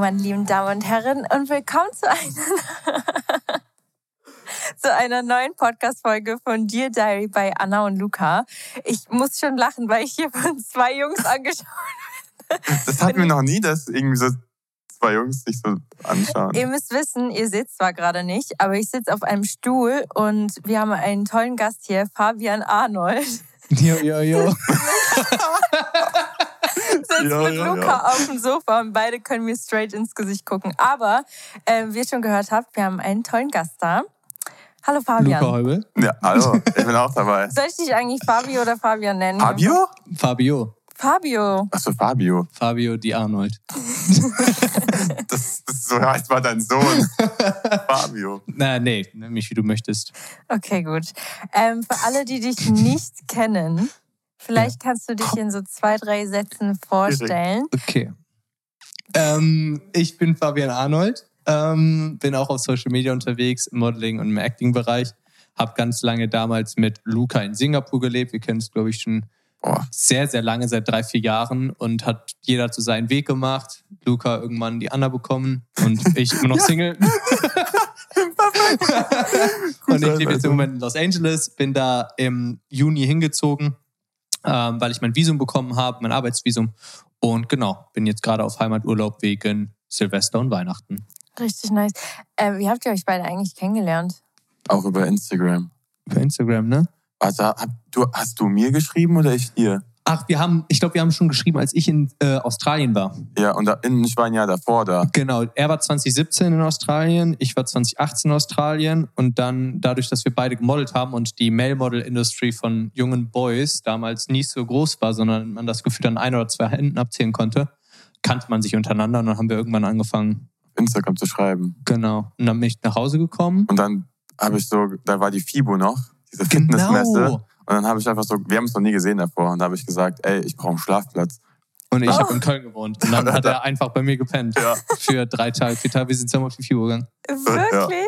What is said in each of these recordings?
Hallo, meine lieben Damen und Herren, und willkommen zu einer, zu einer neuen Podcast-Folge von Dear Diary bei Anna und Luca. Ich muss schon lachen, weil ich hier von zwei Jungs angeschaut Das hatten wir noch nie, dass irgendwie so zwei Jungs sich so anschauen. Ihr müsst wissen, ihr seht zwar gerade nicht, aber ich sitze auf einem Stuhl und wir haben einen tollen Gast hier, Fabian Arnold. Jo, jo, jo. sitzt Ja, mit ja, Luca ja. auf dem Sofa und beide können mir straight ins Gesicht gucken. Aber äh, wie ihr schon gehört habt, wir haben einen tollen Gast da. Hallo Fabian. Luca Heubel. Ja, hallo, ich bin auch dabei. Soll ich dich eigentlich Fabio oder Fabian nennen? Fabio? Fabio. Fabio. Achso, Fabio. Fabio Di Arnold. Das, das so heißt mal dein Sohn. Fabio. Na, nee, nenn mich wie du möchtest. Okay, gut. Ähm, für alle, die dich nicht kennen, vielleicht kannst du dich in so zwei, drei Sätzen vorstellen. Okay. Ähm, ich bin Fabian Arnold. Ähm, bin auch auf Social Media unterwegs, im Modeling und im Acting-Bereich. Hab ganz lange damals mit Luca in Singapur gelebt. Wir kennen es, glaube ich, schon Boah. sehr, sehr lange, seit drei, vier Jahren. Und hat jeder zu seinen Weg gemacht. Luca irgendwann die Anna bekommen und ich immer noch Single. und ich lebe jetzt im Moment in Los Angeles, bin da im Juni hingezogen, ähm, weil ich mein Visum bekommen habe, mein Arbeitsvisum. Und genau, bin jetzt gerade auf Heimaturlaub wegen Silvester und Weihnachten. Richtig nice. Äh, wie habt ihr euch beide eigentlich kennengelernt? Auch über Instagram. Über Instagram, ne? Also, hab, du, hast du mir geschrieben oder ich dir? Ach, wir haben, ich glaube, wir haben schon geschrieben, als ich in äh, Australien war. Ja, und da, ich war ein Jahr davor da. Genau, er war 2017 in Australien, ich war 2018 in Australien und dann dadurch, dass wir beide gemodelt haben und die Male-Model-Industry von jungen Boys damals nicht so groß war, sondern man das Gefühl an ein oder zwei Händen abzählen konnte, kannte man sich untereinander und dann haben wir irgendwann angefangen, Instagram zu schreiben. genau. Und dann bin ich nach Hause gekommen. Und dann habe ich so, da war die FIBO noch, diese Genau. Und dann habe ich einfach so, wir haben es noch nie gesehen davor. Und da habe ich gesagt, ey, ich brauche einen Schlafplatz. Und ich Ah. habe in Köln gewohnt. Und dann hat er einfach bei mir gepennt. Ja. Für drei Tage, vier Tage. Wir sind zusammen auf die FIBO gegangen. Wirklich?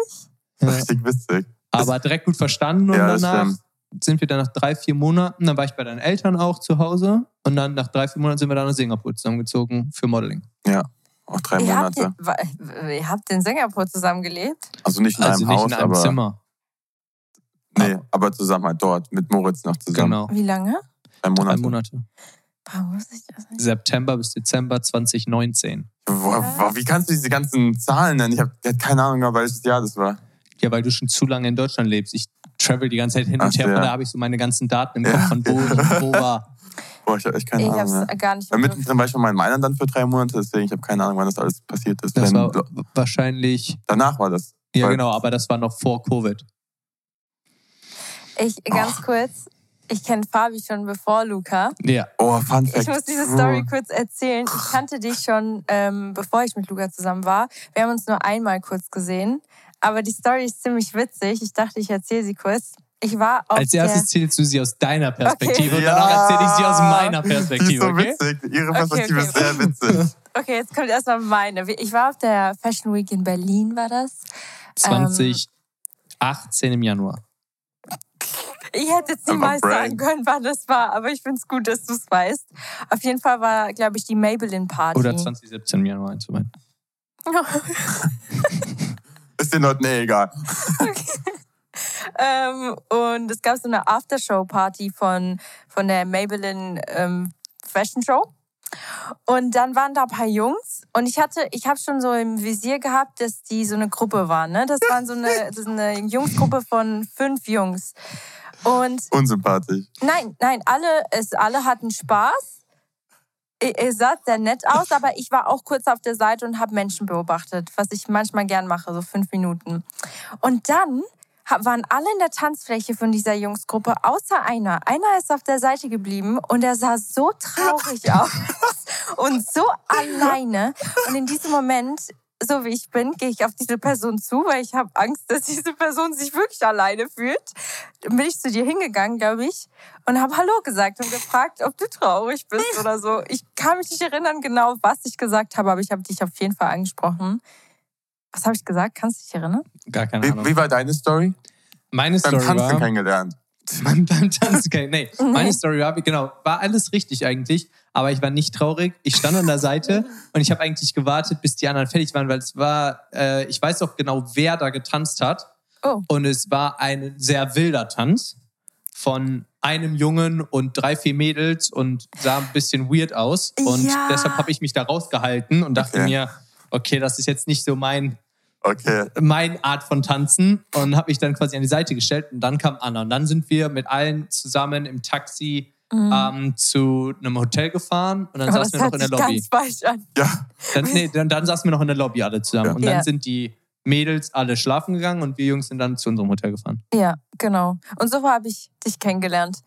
Ja. Richtig witzig. Aber direkt gut verstanden und Ja, danach stimmt. sind wir dann nach drei, vier Monaten, dann war ich bei deinen Eltern auch zu Hause und dann nach drei, vier Monaten sind wir dann nach Singapur zusammengezogen für Modeling. Auch drei Ihr habt, Monate. in, wa- ihr habt in Singapur zusammengelebt? Also nicht in Also einem nicht Haus, in einem aber, Zimmer. Nee, aber zusammen halt dort. Mit Moritz noch zusammen. Genau. Wie lange? Drei Drei Monate. Monate. Warum muss ich das nicht? September bis Dezember 2019. Boah, boah, wie kannst du diese ganzen Zahlen nennen? Ich habe keine Ahnung welches Jahr das war. Ja, weil du schon zu lange in Deutschland lebst. Ich travel die ganze Zeit hin und Ach, her, ja. von da habe ich so meine ganzen Daten im Ja. Kopf, von wo ich wo war. Boah, ich habe echt keine Ich Ahnung hab's mehr. gar nicht Ja, mehr. mittendrin war ich schon mal in Mailand dann für drei Monate, deswegen ich habe keine Ahnung, wann das alles passiert ist. Das Dann- war wahrscheinlich, danach war das. ja genau, aber das war noch vor Covid. Ich, ganz kurz, ich kenne Fabi schon bevor Luca. Ja. Oh, Fun Fact. Ich muss diese Story kurz erzählen. Ich kannte dich schon, ähm, bevor ich mit Luca zusammen war. Wir haben uns nur einmal kurz gesehen. Aber die Story ist ziemlich witzig. Ich dachte, ich erzähle sie kurz. Ich war auf Als erstes der... zählst du sie aus deiner Perspektive und Ja. danach erzähle ich sie aus meiner Die ist Perspektive, so okay? witzig. Ihre Okay, Perspektive okay. ist sehr witzig. Okay, jetzt kommt erstmal meine. Ich war auf der Fashion Week in Berlin, war das? 2018 im Januar. Ich hätte jetzt niemals sagen können, wann das war, aber ich finde es gut, dass du es weißt. Auf jeden Fall war, glaube ich, die Maybelline Party. Oder 2017 im Januar einzuweihen. Ist den Leuten eh egal. ähm, und es gab so eine Aftershow-Party von, von der Maybelline ähm, Fashion Show. Und dann waren da ein paar Jungs und ich hatte, ich habe schon so im Visier gehabt, dass die so eine Gruppe waren. Ne? Das waren so eine, das ist eine Jungsgruppe von fünf Jungs. Und Unsympathisch. Nein, nein, alle, es, alle hatten Spaß. Ihr sah sehr nett aus, aber ich war auch kurz auf der Seite und habe Menschen beobachtet, was ich manchmal gern mache, so fünf Minuten. Und dann waren alle in der Tanzfläche von dieser Jungsgruppe, außer einer. Einer ist auf der Seite geblieben und er sah so traurig aus und so alleine. Und in diesem Moment, so wie ich bin, gehe ich auf diese Person zu, weil ich habe Angst, dass diese Person sich wirklich alleine fühlt. Dann bin ich zu dir hingegangen, glaube ich, und habe Hallo gesagt und gefragt, ob du traurig bist oder so. Ich kann mich nicht erinnern genau, was ich gesagt habe, aber ich habe dich auf jeden Fall angesprochen. Was habe ich gesagt? Kannst du dich erinnern? Gar keine Wie, Ahnung. wie war deine Story? Meine Beim Story Tanzen war... kennengelernt. beim, beim Tanzen kein. Nee, meine Story war, genau, war alles richtig eigentlich. Aber ich war nicht traurig. Ich stand an der Seite und ich habe eigentlich gewartet, bis die anderen fertig waren, weil es war, äh, ich weiß auch genau, wer da getanzt hat. Oh. Und es war ein sehr wilder Tanz von einem Jungen und drei, vier Mädels und sah ein bisschen weird aus. Und Ja. deshalb habe ich mich da rausgehalten und dachte Okay. mir, okay, das ist jetzt nicht so mein, Okay. mein Art von Tanzen und habe mich dann quasi an die Seite gestellt und dann kam Anna und dann sind wir mit allen zusammen im Taxi ähm, zu einem Hotel gefahren und dann Aber saßen wir noch in der Lobby. ganz falsch an. Ja. Dann, nee, dann, dann saßen wir noch in der Lobby alle zusammen Ja. und dann Ja. sind die Mädels alle schlafen gegangen und wir Jungs sind dann zu unserem Hotel gefahren. Ja, genau. Und so habe ich dich kennengelernt.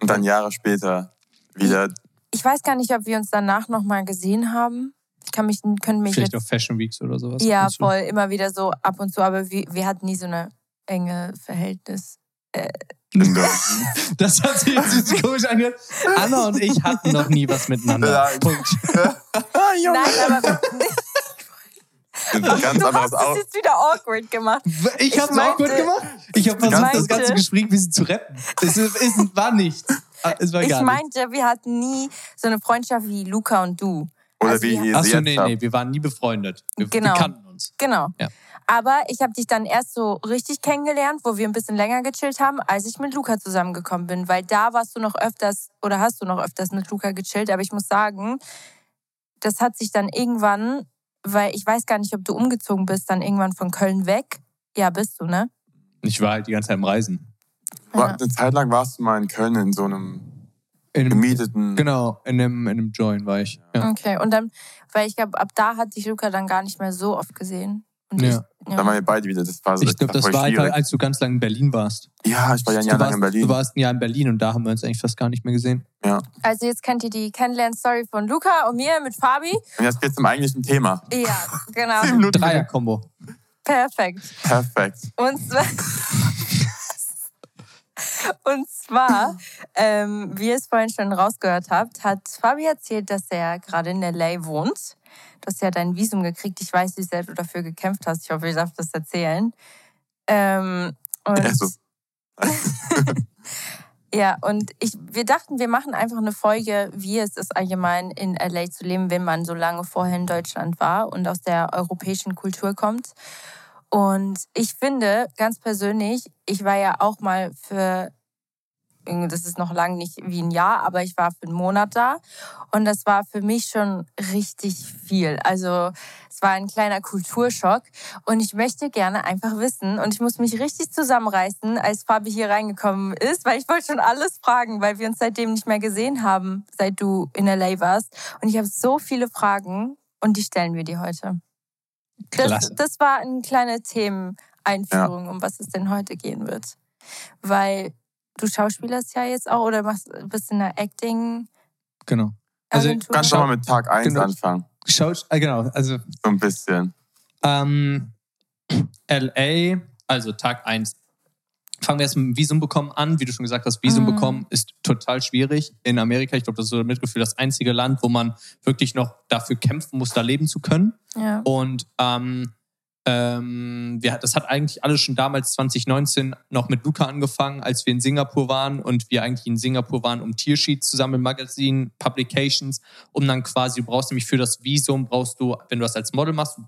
Und dann Jahre später wieder. Ich weiß gar nicht, ob wir uns danach nochmal gesehen haben. Ich kann mich, können mich Vielleicht jetzt auf Fashion Weeks oder sowas. Ja, voll, immer wieder so ab und zu, aber wir, wir hatten nie so eine enge Verhältnis. der- Das hat sich jetzt so komisch angehört. Anna und ich hatten noch nie was miteinander. Ja. Punkt. ah. Nein, aber ganz du hast anderes es jetzt wieder awkward gemacht. Ich Ich hab's auch meinte- gemacht. Ich habe versucht, meinte- das ganze Gespräch ein bisschen zu retten. Es, ist, es war nichts. Es war Ich gar nichts. meinte, wir hatten nie so eine Freundschaft wie Luca und du. Oder Also wie wir- ihr Achso, nee, nee, wir waren nie befreundet. Wir, Genau. wir kannten uns. Genau. Ja. Aber ich habe dich dann erst so richtig kennengelernt, wo wir ein bisschen länger gechillt haben, als ich mit Luca zusammengekommen bin. Weil da warst du noch öfters oder hast du noch öfters mit Luca gechillt. Aber ich muss sagen, das hat sich dann irgendwann, weil ich weiß gar nicht, ob du umgezogen bist, dann irgendwann von Köln weg. Ja, bist du, ne? Ich war halt die ganze Zeit im Reisen. Ja. Eine Zeit lang warst du mal in Köln in so einem In einem, gemieteten. genau, in einem, in einem Join war ich. Ja. Okay, und dann, weil ich glaube, ab da hat dich Luca dann gar nicht mehr so oft gesehen. Und Ja. Ich, Da waren wir beide wieder. Das war so Ich glaube, das voll war einfach, schwierig. als du ganz lange in Berlin warst. Ja, ich war ja ein Du Jahr lang warst, in Berlin. du warst ein Jahr in Berlin und da haben wir uns eigentlich fast gar nicht mehr gesehen. Also jetzt kennt ihr die Kennenlern-Story von Luca und mir mit Fabi. Und jetzt geht's zum eigentlichen Thema. Ja, genau. Dreier-Kombo. Perfekt. Perfekt. Und zwar, und zwar ähm, wie ihr es vorhin schon rausgehört habt, hat Fabi erzählt, dass er gerade in L.A. wohnt. Du hast ja dein Visum gekriegt. Ich weiß, wie sehr du dafür gekämpft hast. Ich hoffe, ich darf das erzählen. Ähm, und Ja, so. Ja, und ich, wir dachten, wir machen einfach eine Folge, wie es ist allgemein in LA zu leben, wenn man so lange vorher in Deutschland war und aus der europäischen Kultur kommt. Und ich finde, ganz persönlich, ich war ja auch mal für, das ist noch lange nicht wie ein Jahr, aber ich war für einen Monat da. Und das war für mich schon richtig viel. Also es war ein kleiner Kulturschock. Und ich möchte gerne einfach wissen, und ich muss mich richtig zusammenreißen, als Fabi hier reingekommen ist, weil ich wollte schon alles fragen, weil wir uns seitdem nicht mehr gesehen haben, seit du in LA warst. Und ich habe so viele Fragen und die stellen wir dir heute. Das, das war eine kleine Themeneinführung, um was es denn heute gehen wird. Weil du schauspielerst ja jetzt auch oder machst, bist in der Acting. Genau. Also, Agentur. Kannst du mal mit Tag 1 Genau. anfangen. Schaut, äh, genau, also So ein bisschen. Ähm, LA, also Tag 1. Fangen wir erst mit dem Visum bekommen an. Wie du schon gesagt hast, Visum Mhm. bekommen ist total schwierig. In Amerika, ich glaube, das ist so mitgefühlt das einzige Land, wo man wirklich noch dafür kämpfen muss, da leben zu können. ja. Und ähm, ähm, wir, das hat eigentlich alles schon damals 2019 noch mit Luca angefangen, als wir in Singapur waren und wir eigentlich in Singapur waren, um Tiersheets zusammen im Magazin, Publications, um dann quasi, du brauchst nämlich für das Visum, brauchst du, wenn du das als Model machst,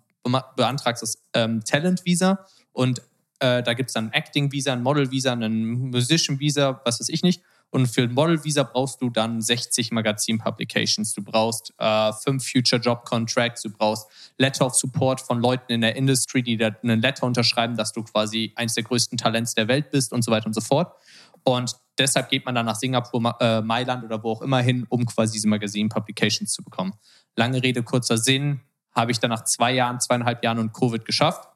beantragst das ähm, Talent-Visa und äh, da gibt es dann ein Acting-Visa, ein Model-Visa, ein Musician-Visa, was weiß ich nicht. Und für ein Model-Visa brauchst du dann 60 Magazin-Publications. Du brauchst äh, fünf Future-Job-Contracts. Du brauchst Letter of Support von Leuten in der Industry, die da einen Letter unterschreiben, dass du quasi eins der größten Talents der Welt bist und so weiter und so fort. Und deshalb geht man dann nach Singapur, äh, Mailand oder wo auch immer hin, um quasi diese Magazin-Publications zu bekommen. Lange Rede, kurzer Sinn, habe ich dann nach zwei Jahren, zweieinhalb Jahren und Covid geschafft.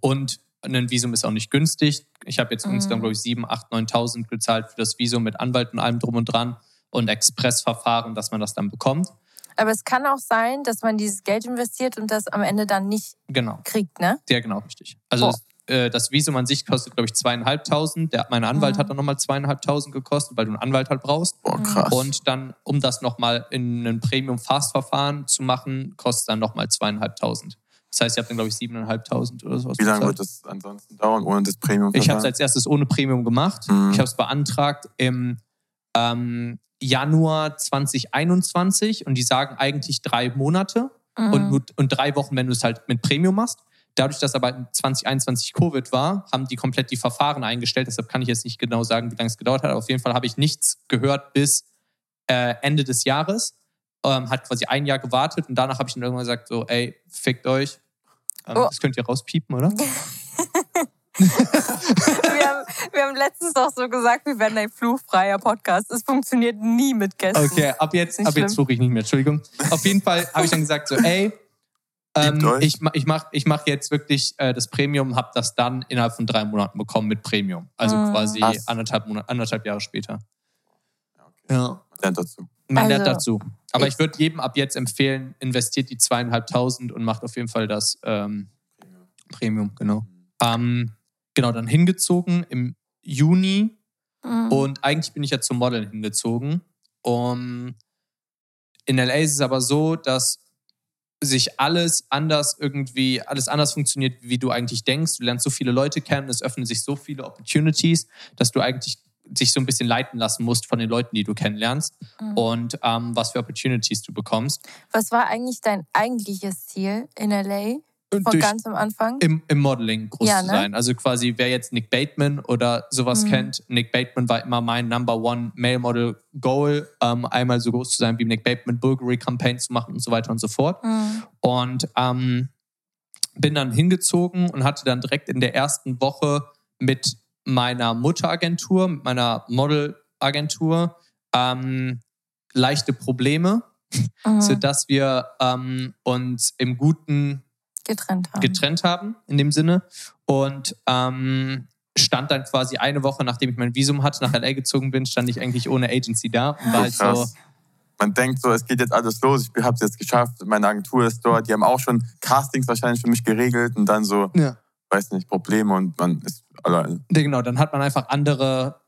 Und ein Visum ist auch nicht günstig. Ich habe jetzt Mhm. insgesamt, glaube ich, 7, 8, 9.000 gezahlt für das Visum mit Anwalt und allem drum und dran und Expressverfahren, dass man das dann bekommt. Aber es kann auch sein, dass man dieses Geld investiert und das am Ende dann nicht Genau, kriegt, ne? ja, genau, richtig. Also Boah. das, äh, das Visum an sich kostet, glaube ich, zweieinhalbtausend. Der, mein Anwalt Mhm. hat dann nochmal zweieinhalbtausend gekostet, weil du einen Anwalt halt brauchst. Boah, krass. Und dann, um das nochmal in ein Premium-Fast-Verfahren zu machen, kostet dann nochmal zweieinhalbtausend. Das heißt, ihr habt dann, glaube ich, siebeneinhalbtausend oder sowas. Wie lange wird das ansonsten dauern ohne das Premium? Ich habe es als erstes ohne Premium gemacht. Mhm. Ich habe es beantragt im ähm, Januar 2021 und die sagen eigentlich drei Monate Mhm. und, nur- und drei Wochen, wenn du es halt mit Premium machst. Dadurch, dass aber 2021 Covid war, haben die komplett die Verfahren eingestellt. Deshalb kann ich jetzt nicht genau sagen, wie lange es gedauert hat. Aber auf jeden Fall habe ich nichts gehört bis äh, Ende des Jahres. Ähm, hat quasi ein Jahr gewartet und danach habe ich dann irgendwann gesagt, so, ey, fickt euch. Ähm, Oh. Das könnt ihr rauspiepen, oder? wir, haben, wir haben letztens doch so gesagt, wir werden ein fluchfreier Podcast. Es funktioniert nie mit Gästen. Okay, ab jetzt, Nicht ab jetzt fluche ich nicht mehr, Entschuldigung. Auf jeden Fall habe ich dann gesagt, so, ey, ähm, ich, ich mache ich mach jetzt wirklich äh, das Premium, habe das dann innerhalb von drei Monaten bekommen mit Premium. Also Mhm. quasi anderthalb, Monat, anderthalb Jahre später. Ja, okay. Ja. Lernt dazu. Man Also, lernt dazu. Aber ich- ich würde jedem ab jetzt empfehlen, investiert die zweieinhalbtausend und macht auf jeden Fall das ähm, Premium, genau. Ähm, genau, dann hingezogen im Juni Mhm. und eigentlich bin ich ja zum Modeln hingezogen. Um, in LA ist es aber so, dass sich alles anders irgendwie, alles anders funktioniert, wie du eigentlich denkst. Du lernst so viele Leute kennen, es öffnen sich so viele Opportunities, dass du eigentlich dich so ein bisschen leiten lassen musst von den Leuten, die du kennenlernst Mhm. und ähm, was für Opportunities du bekommst. Was war eigentlich dein eigentliches Ziel in LA? Und Von durch- ganz am Anfang? im, im Modeling groß Ja, zu ne? sein. Also quasi, wer jetzt Nick Bateman oder sowas Mhm. kennt, Nick Bateman war immer mein Number One Male Model Goal, ähm, einmal so groß zu sein wie Nick Bateman, Bulgari Campaign zu machen und so weiter und so fort. Mhm. Und ähm, bin dann hingezogen und hatte dann direkt in der ersten Woche mit meiner Mutteragentur, mit meiner Modelagentur, ähm, leichte Probleme, Mhm. sodass wir ähm, uns im Guten Getrennt haben. getrennt haben, in dem Sinne. Und ähm, stand dann quasi eine Woche, nachdem ich mein Visum hatte, nach LA gezogen bin, stand ich eigentlich ohne Agency da und war halt so. Man denkt so, es geht jetzt alles los, ich habe es jetzt geschafft, meine Agentur ist dort, die haben auch schon Castings wahrscheinlich für mich geregelt und dann so, ja. Weiß nicht, Probleme und man ist alleine. Genau, dann hat man einfach andere,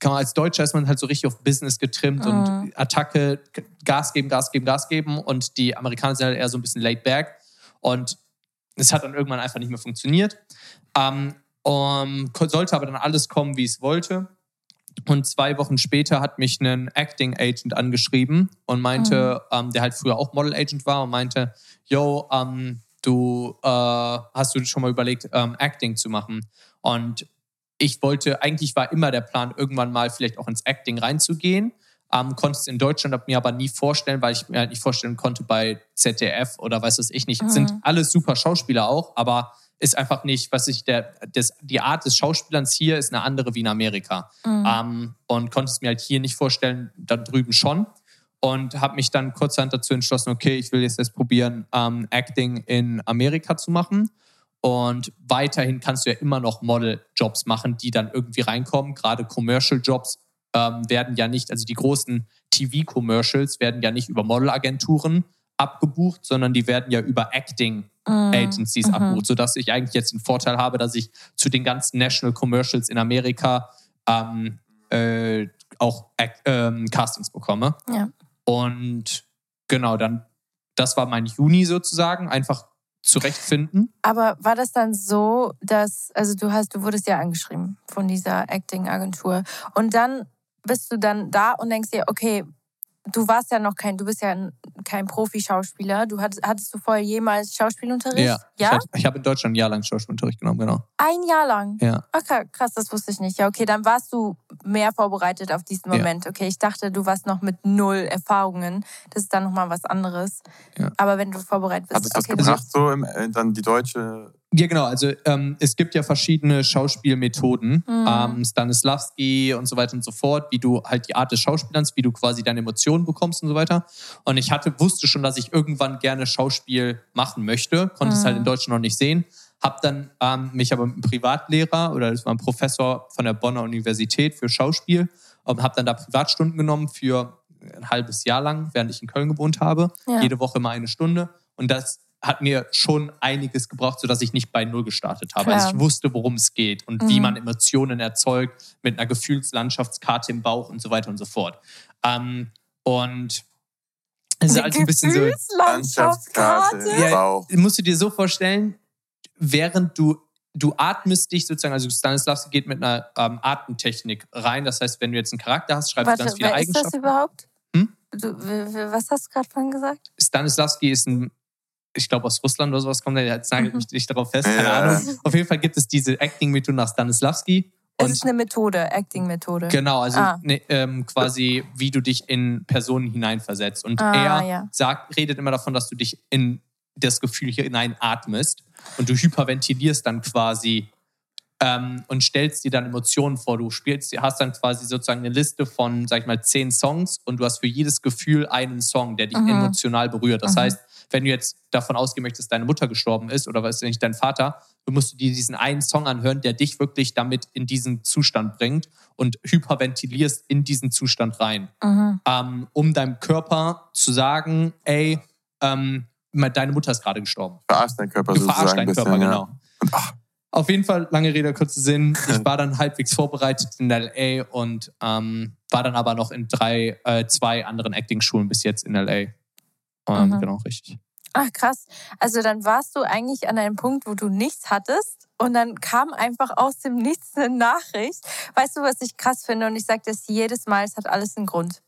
kann man als Deutscher ist man halt so richtig auf Business getrimmt Mhm. und Attacke, Gas geben, Gas geben, Gas geben und die Amerikaner sind halt eher so ein bisschen laid back und es hat dann irgendwann einfach nicht mehr funktioniert. Ähm, um, sollte aber dann alles kommen, wie es wollte. Und zwei Wochen später hat mich ein Acting Agent angeschrieben und meinte, ähm, der halt früher auch Model Agent war und meinte, yo, ähm, du äh, hast du schon mal überlegt, ähm, Acting zu machen? Und ich wollte, eigentlich war immer der Plan, irgendwann mal vielleicht auch ins Acting reinzugehen. Ähm, konnte es in Deutschland mir aber nie vorstellen, weil ich mir halt nicht vorstellen konnte bei ZDF oder weiß was ich nicht. Mhm. Sind alles super Schauspieler auch, aber ist einfach nicht, was ich, der, das, die Art des Schauspielerns hier ist eine andere wie in Amerika. Mhm. Ähm, und konnte es mir halt hier nicht vorstellen, da drüben schon. Und habe mich dann kurzerhand dazu entschlossen, okay, ich will jetzt erst probieren, ähm, Acting in Amerika zu machen. Und weiterhin kannst du ja immer noch Model-Jobs machen, die dann irgendwie reinkommen. Gerade Commercial-Jobs ähm, werden ja nicht, also die großen TV-Commercials werden ja nicht über Modelagenturen abgebucht, sondern die werden ja über Acting Mhm. Agencies Mhm. abbucht, sodass ich eigentlich jetzt den Vorteil habe, dass ich zu den ganzen National Commercials in Amerika ähm, äh, auch ähm, Castings bekomme. Ja. Und genau, dann, das war mein Juni sozusagen, einfach zurechtfinden. Aber war das dann so, dass, also du hast, du wurdest ja angeschrieben von dieser Acting-Agentur und dann bist du dann da und denkst dir, okay, du warst ja noch kein, du bist ja ein- kein Profi-Schauspieler. Du hattest, hattest du vorher jemals Schauspielunterricht? Ja. Ich, Ja? hatte- ich habe in Deutschland ein Jahr lang Schauspielunterricht genommen, genau. Ein Jahr lang. Ja. Okay, krass, das wusste ich nicht. Ja, okay, dann warst du mehr vorbereitet auf diesen Ja. Moment. Okay, ich dachte, du warst noch mit null Erfahrungen. Das ist dann nochmal was anderes. Ja. Aber wenn du vorbereitet bist, Hat es das okay, gebracht, so im, äh, dann die deutsche Ja, genau. Also ähm, es gibt ja verschiedene Schauspielmethoden, Mhm. ähm, Stanislavski und so weiter und so fort, wie du halt die Art des Schauspielers, wie du quasi deine Emotionen bekommst und so weiter. Und ich hatte, wusste schon, dass ich irgendwann gerne Schauspiel machen möchte, konnte es Mhm. halt in Deutschland noch nicht sehen. Hab dann ähm, mich aber mit einem Privatlehrer oder das war ein Professor von der Bonner Universität für Schauspiel und habe dann da Privatstunden genommen für ein halbes Jahr lang, während ich in Köln gewohnt habe. Ja. Jede Woche immer eine Stunde. Und das hat mir schon einiges gebraucht, sodass ich nicht bei Null gestartet habe. Klar. Also ich wusste, worum es geht und wie Mhm. man Emotionen erzeugt mit einer Gefühlslandschaftskarte im Bauch und so weiter und so fort. Ähm, und es ist halt ein bisschen so. Landschaftskarte Gefühlslandschaftskarte. im Bauch. musst du dir so vorstellen, während du du atmest dich sozusagen, also Stanislavski geht mit einer ähm, Atemtechnik rein. Das heißt, wenn du jetzt einen Charakter hast, schreibst Warte, du ganz viele wer ist das Eigenschaften. überhaupt? Hm? Du, was hast du gerade vorhin gesagt? Stanislavski ist ein, ich glaube aus Russland oder sowas kommt, der jetzt nagelt Mhm. mich nicht darauf fest, keine Ja. Ahnung. Auf jeden Fall gibt es diese Acting-Methode nach Stanislavski. Es Und ist eine Methode, Acting-Methode. Genau, also Ah. ne, ähm, quasi, wie du dich in Personen hineinversetzt. Und Ah, er ja. sagt, redet immer davon, dass du dich in das Gefühl hier hineinatmest und du hyperventilierst dann quasi ähm, und stellst dir dann Emotionen vor. Du spielst, hast dann quasi sozusagen eine Liste von, sag ich mal, zehn Songs und du hast für jedes Gefühl einen Song, der dich Mhm. emotional berührt. Das Mhm. heißt, wenn du jetzt davon ausgehen möchtest, dass deine Mutter gestorben ist oder was nicht dein Vater, du musst du dir diesen einen Song anhören, der dich wirklich damit in diesen Zustand bringt und hyperventilierst in diesen Zustand rein, ähm, um deinem Körper zu sagen, ey, ähm, deine Mutter ist gerade gestorben. Verarscht deinen Körper Du ein deinen bisschen. Körper, ja. genau. Und ach, Auf jeden Fall, lange Rede, kurzer Sinn. Ich war dann halbwegs vorbereitet in LA und ähm, war dann aber noch in drei, äh, zwei anderen Acting-Schulen bis jetzt in LA. Ähm, Mhm. Genau, richtig. Ach krass. Also dann warst du eigentlich an einem Punkt, wo du nichts hattest und dann kam einfach aus dem Nichts eine Nachricht. Weißt du, was ich krass finde? Und ich sage das jedes Mal, es hat alles einen Grund.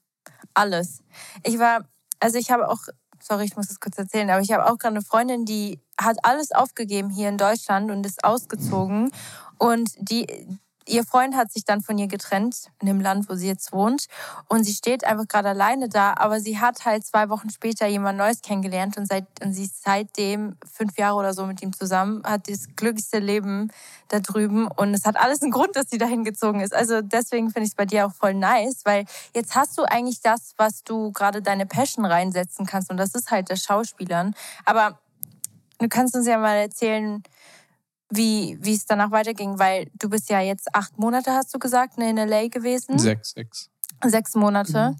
Alles. Ich war, also ich habe auch, sorry, ich muss das kurz erzählen, aber ich habe auch gerade eine Freundin, die hat alles aufgegeben hier in Deutschland und ist ausgezogen. Und die, ihr Freund hat sich dann von ihr getrennt, in dem Land, wo sie jetzt wohnt. Und sie steht einfach gerade alleine da, aber sie hat halt zwei Wochen später jemand Neues kennengelernt und, seit, und sie ist seitdem fünf Jahre oder so mit ihm zusammen, hat das glücklichste Leben da drüben und es hat alles einen Grund, dass sie dahin gezogen ist. Also deswegen finde ich es bei dir auch voll nice, weil jetzt hast du eigentlich das, was du gerade deine Passion reinsetzen kannst und das ist halt das Schauspielern. Aber du kannst uns ja mal erzählen, wie, wie es danach weiterging, weil du bist ja jetzt acht Monate, hast du gesagt, ne, in LA gewesen. Sechs, sechs. Sechs Monate. Mhm.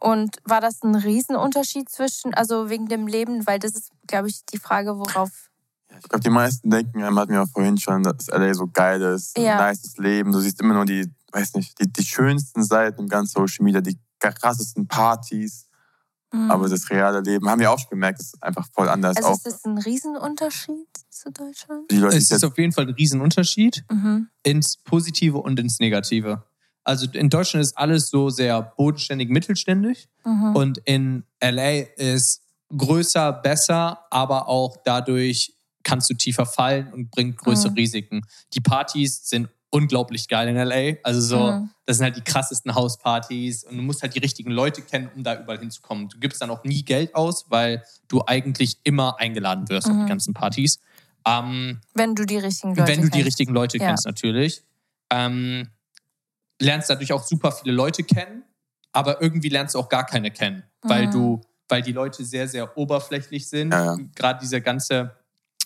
Und war das ein Riesenunterschied zwischen, also wegen dem Leben, weil das ist, glaube ich, die Frage, worauf. ich glaube, die meisten denken, ähm, hatten wir auch vorhin schon, dass LA so geil ist, Ja. ein nices Leben. Du siehst immer nur die, weiß nicht, die, die schönsten Seiten im ganzen Social Media, die krassesten Partys. Mhm. Aber das reale Leben haben wir auch schon gemerkt, ist einfach voll anders. also auch ist das ein Riesenunterschied zu Deutschland? die Leute, die Es ist auf jeden Fall ein Riesenunterschied Mhm. ins Positive und ins Negative. Also in Deutschland ist alles so sehr bodenständig, mittelständig. Mhm. Und in LA ist größer, besser, aber auch dadurch kannst du tiefer fallen und bringt größere Mhm. Risiken. Die Partys sind unglaublich geil in LA. Also so, Mhm. das sind halt die krassesten Hauspartys und du musst halt die richtigen Leute kennen, um da überall hinzukommen. Du gibst dann auch nie Geld aus, weil du eigentlich immer eingeladen wirst auf Mhm. die ganzen Partys. Ähm, Wenn du die richtigen Leute wenn du die kennst. richtigen Leute Ja. kennst, natürlich. Ähm, lernst dadurch auch super viele Leute kennen, aber irgendwie lernst du auch gar keine kennen, weil Mhm. du, weil die Leute sehr, sehr oberflächlich sind. Ja, ja. Gerade dieser ganze,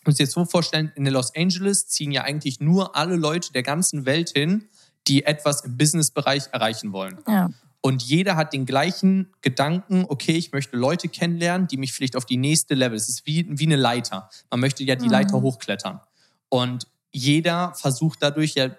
muss jetzt so vorstellen, in Los Angeles ziehen ja eigentlich nur alle Leute der ganzen Welt hin, die etwas im Businessbereich erreichen wollen. Ja. Und jeder hat den gleichen Gedanken, okay, ich möchte Leute kennenlernen, die mich vielleicht auf die nächste Level. Es ist wie, wie eine Leiter. Man möchte ja die Mhm. Leiter hochklettern. Und jeder versucht dadurch ja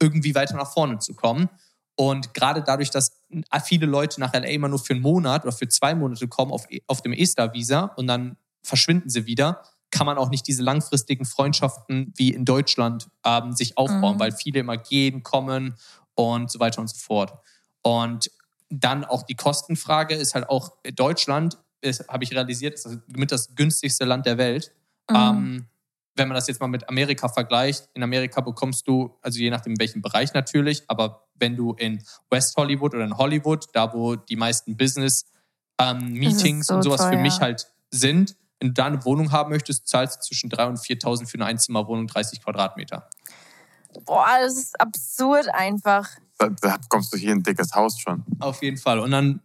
irgendwie weiter nach vorne zu kommen. Und gerade dadurch, dass viele Leute nach LA immer nur für einen Monat oder für zwei Monate kommen auf, auf dem ESTA-Visa und dann verschwinden sie wieder, kann man auch nicht diese langfristigen Freundschaften wie in Deutschland ähm, sich aufbauen, Mhm. weil viele immer gehen, kommen und so weiter und so fort. Und dann auch die Kostenfrage ist halt auch Deutschland, ist, habe ich realisiert, ist das mit das günstigste Land der Welt. Mhm. Ähm, wenn man das jetzt mal mit Amerika vergleicht, in Amerika bekommst du, also je nachdem in welchem Bereich natürlich, aber wenn du in West Hollywood oder in Hollywood, da wo die meisten Business-Meetings so und sowas für teuer. mich halt sind, wenn du da eine Wohnung haben möchtest, zahlst du zwischen 3.000 und 4.000 für eine Einzimmerwohnung, 30 Quadratmeter. Boah, das ist absurd einfach. da, da bekommst du hier ein dickes Haus schon. Auf jeden Fall. Und dann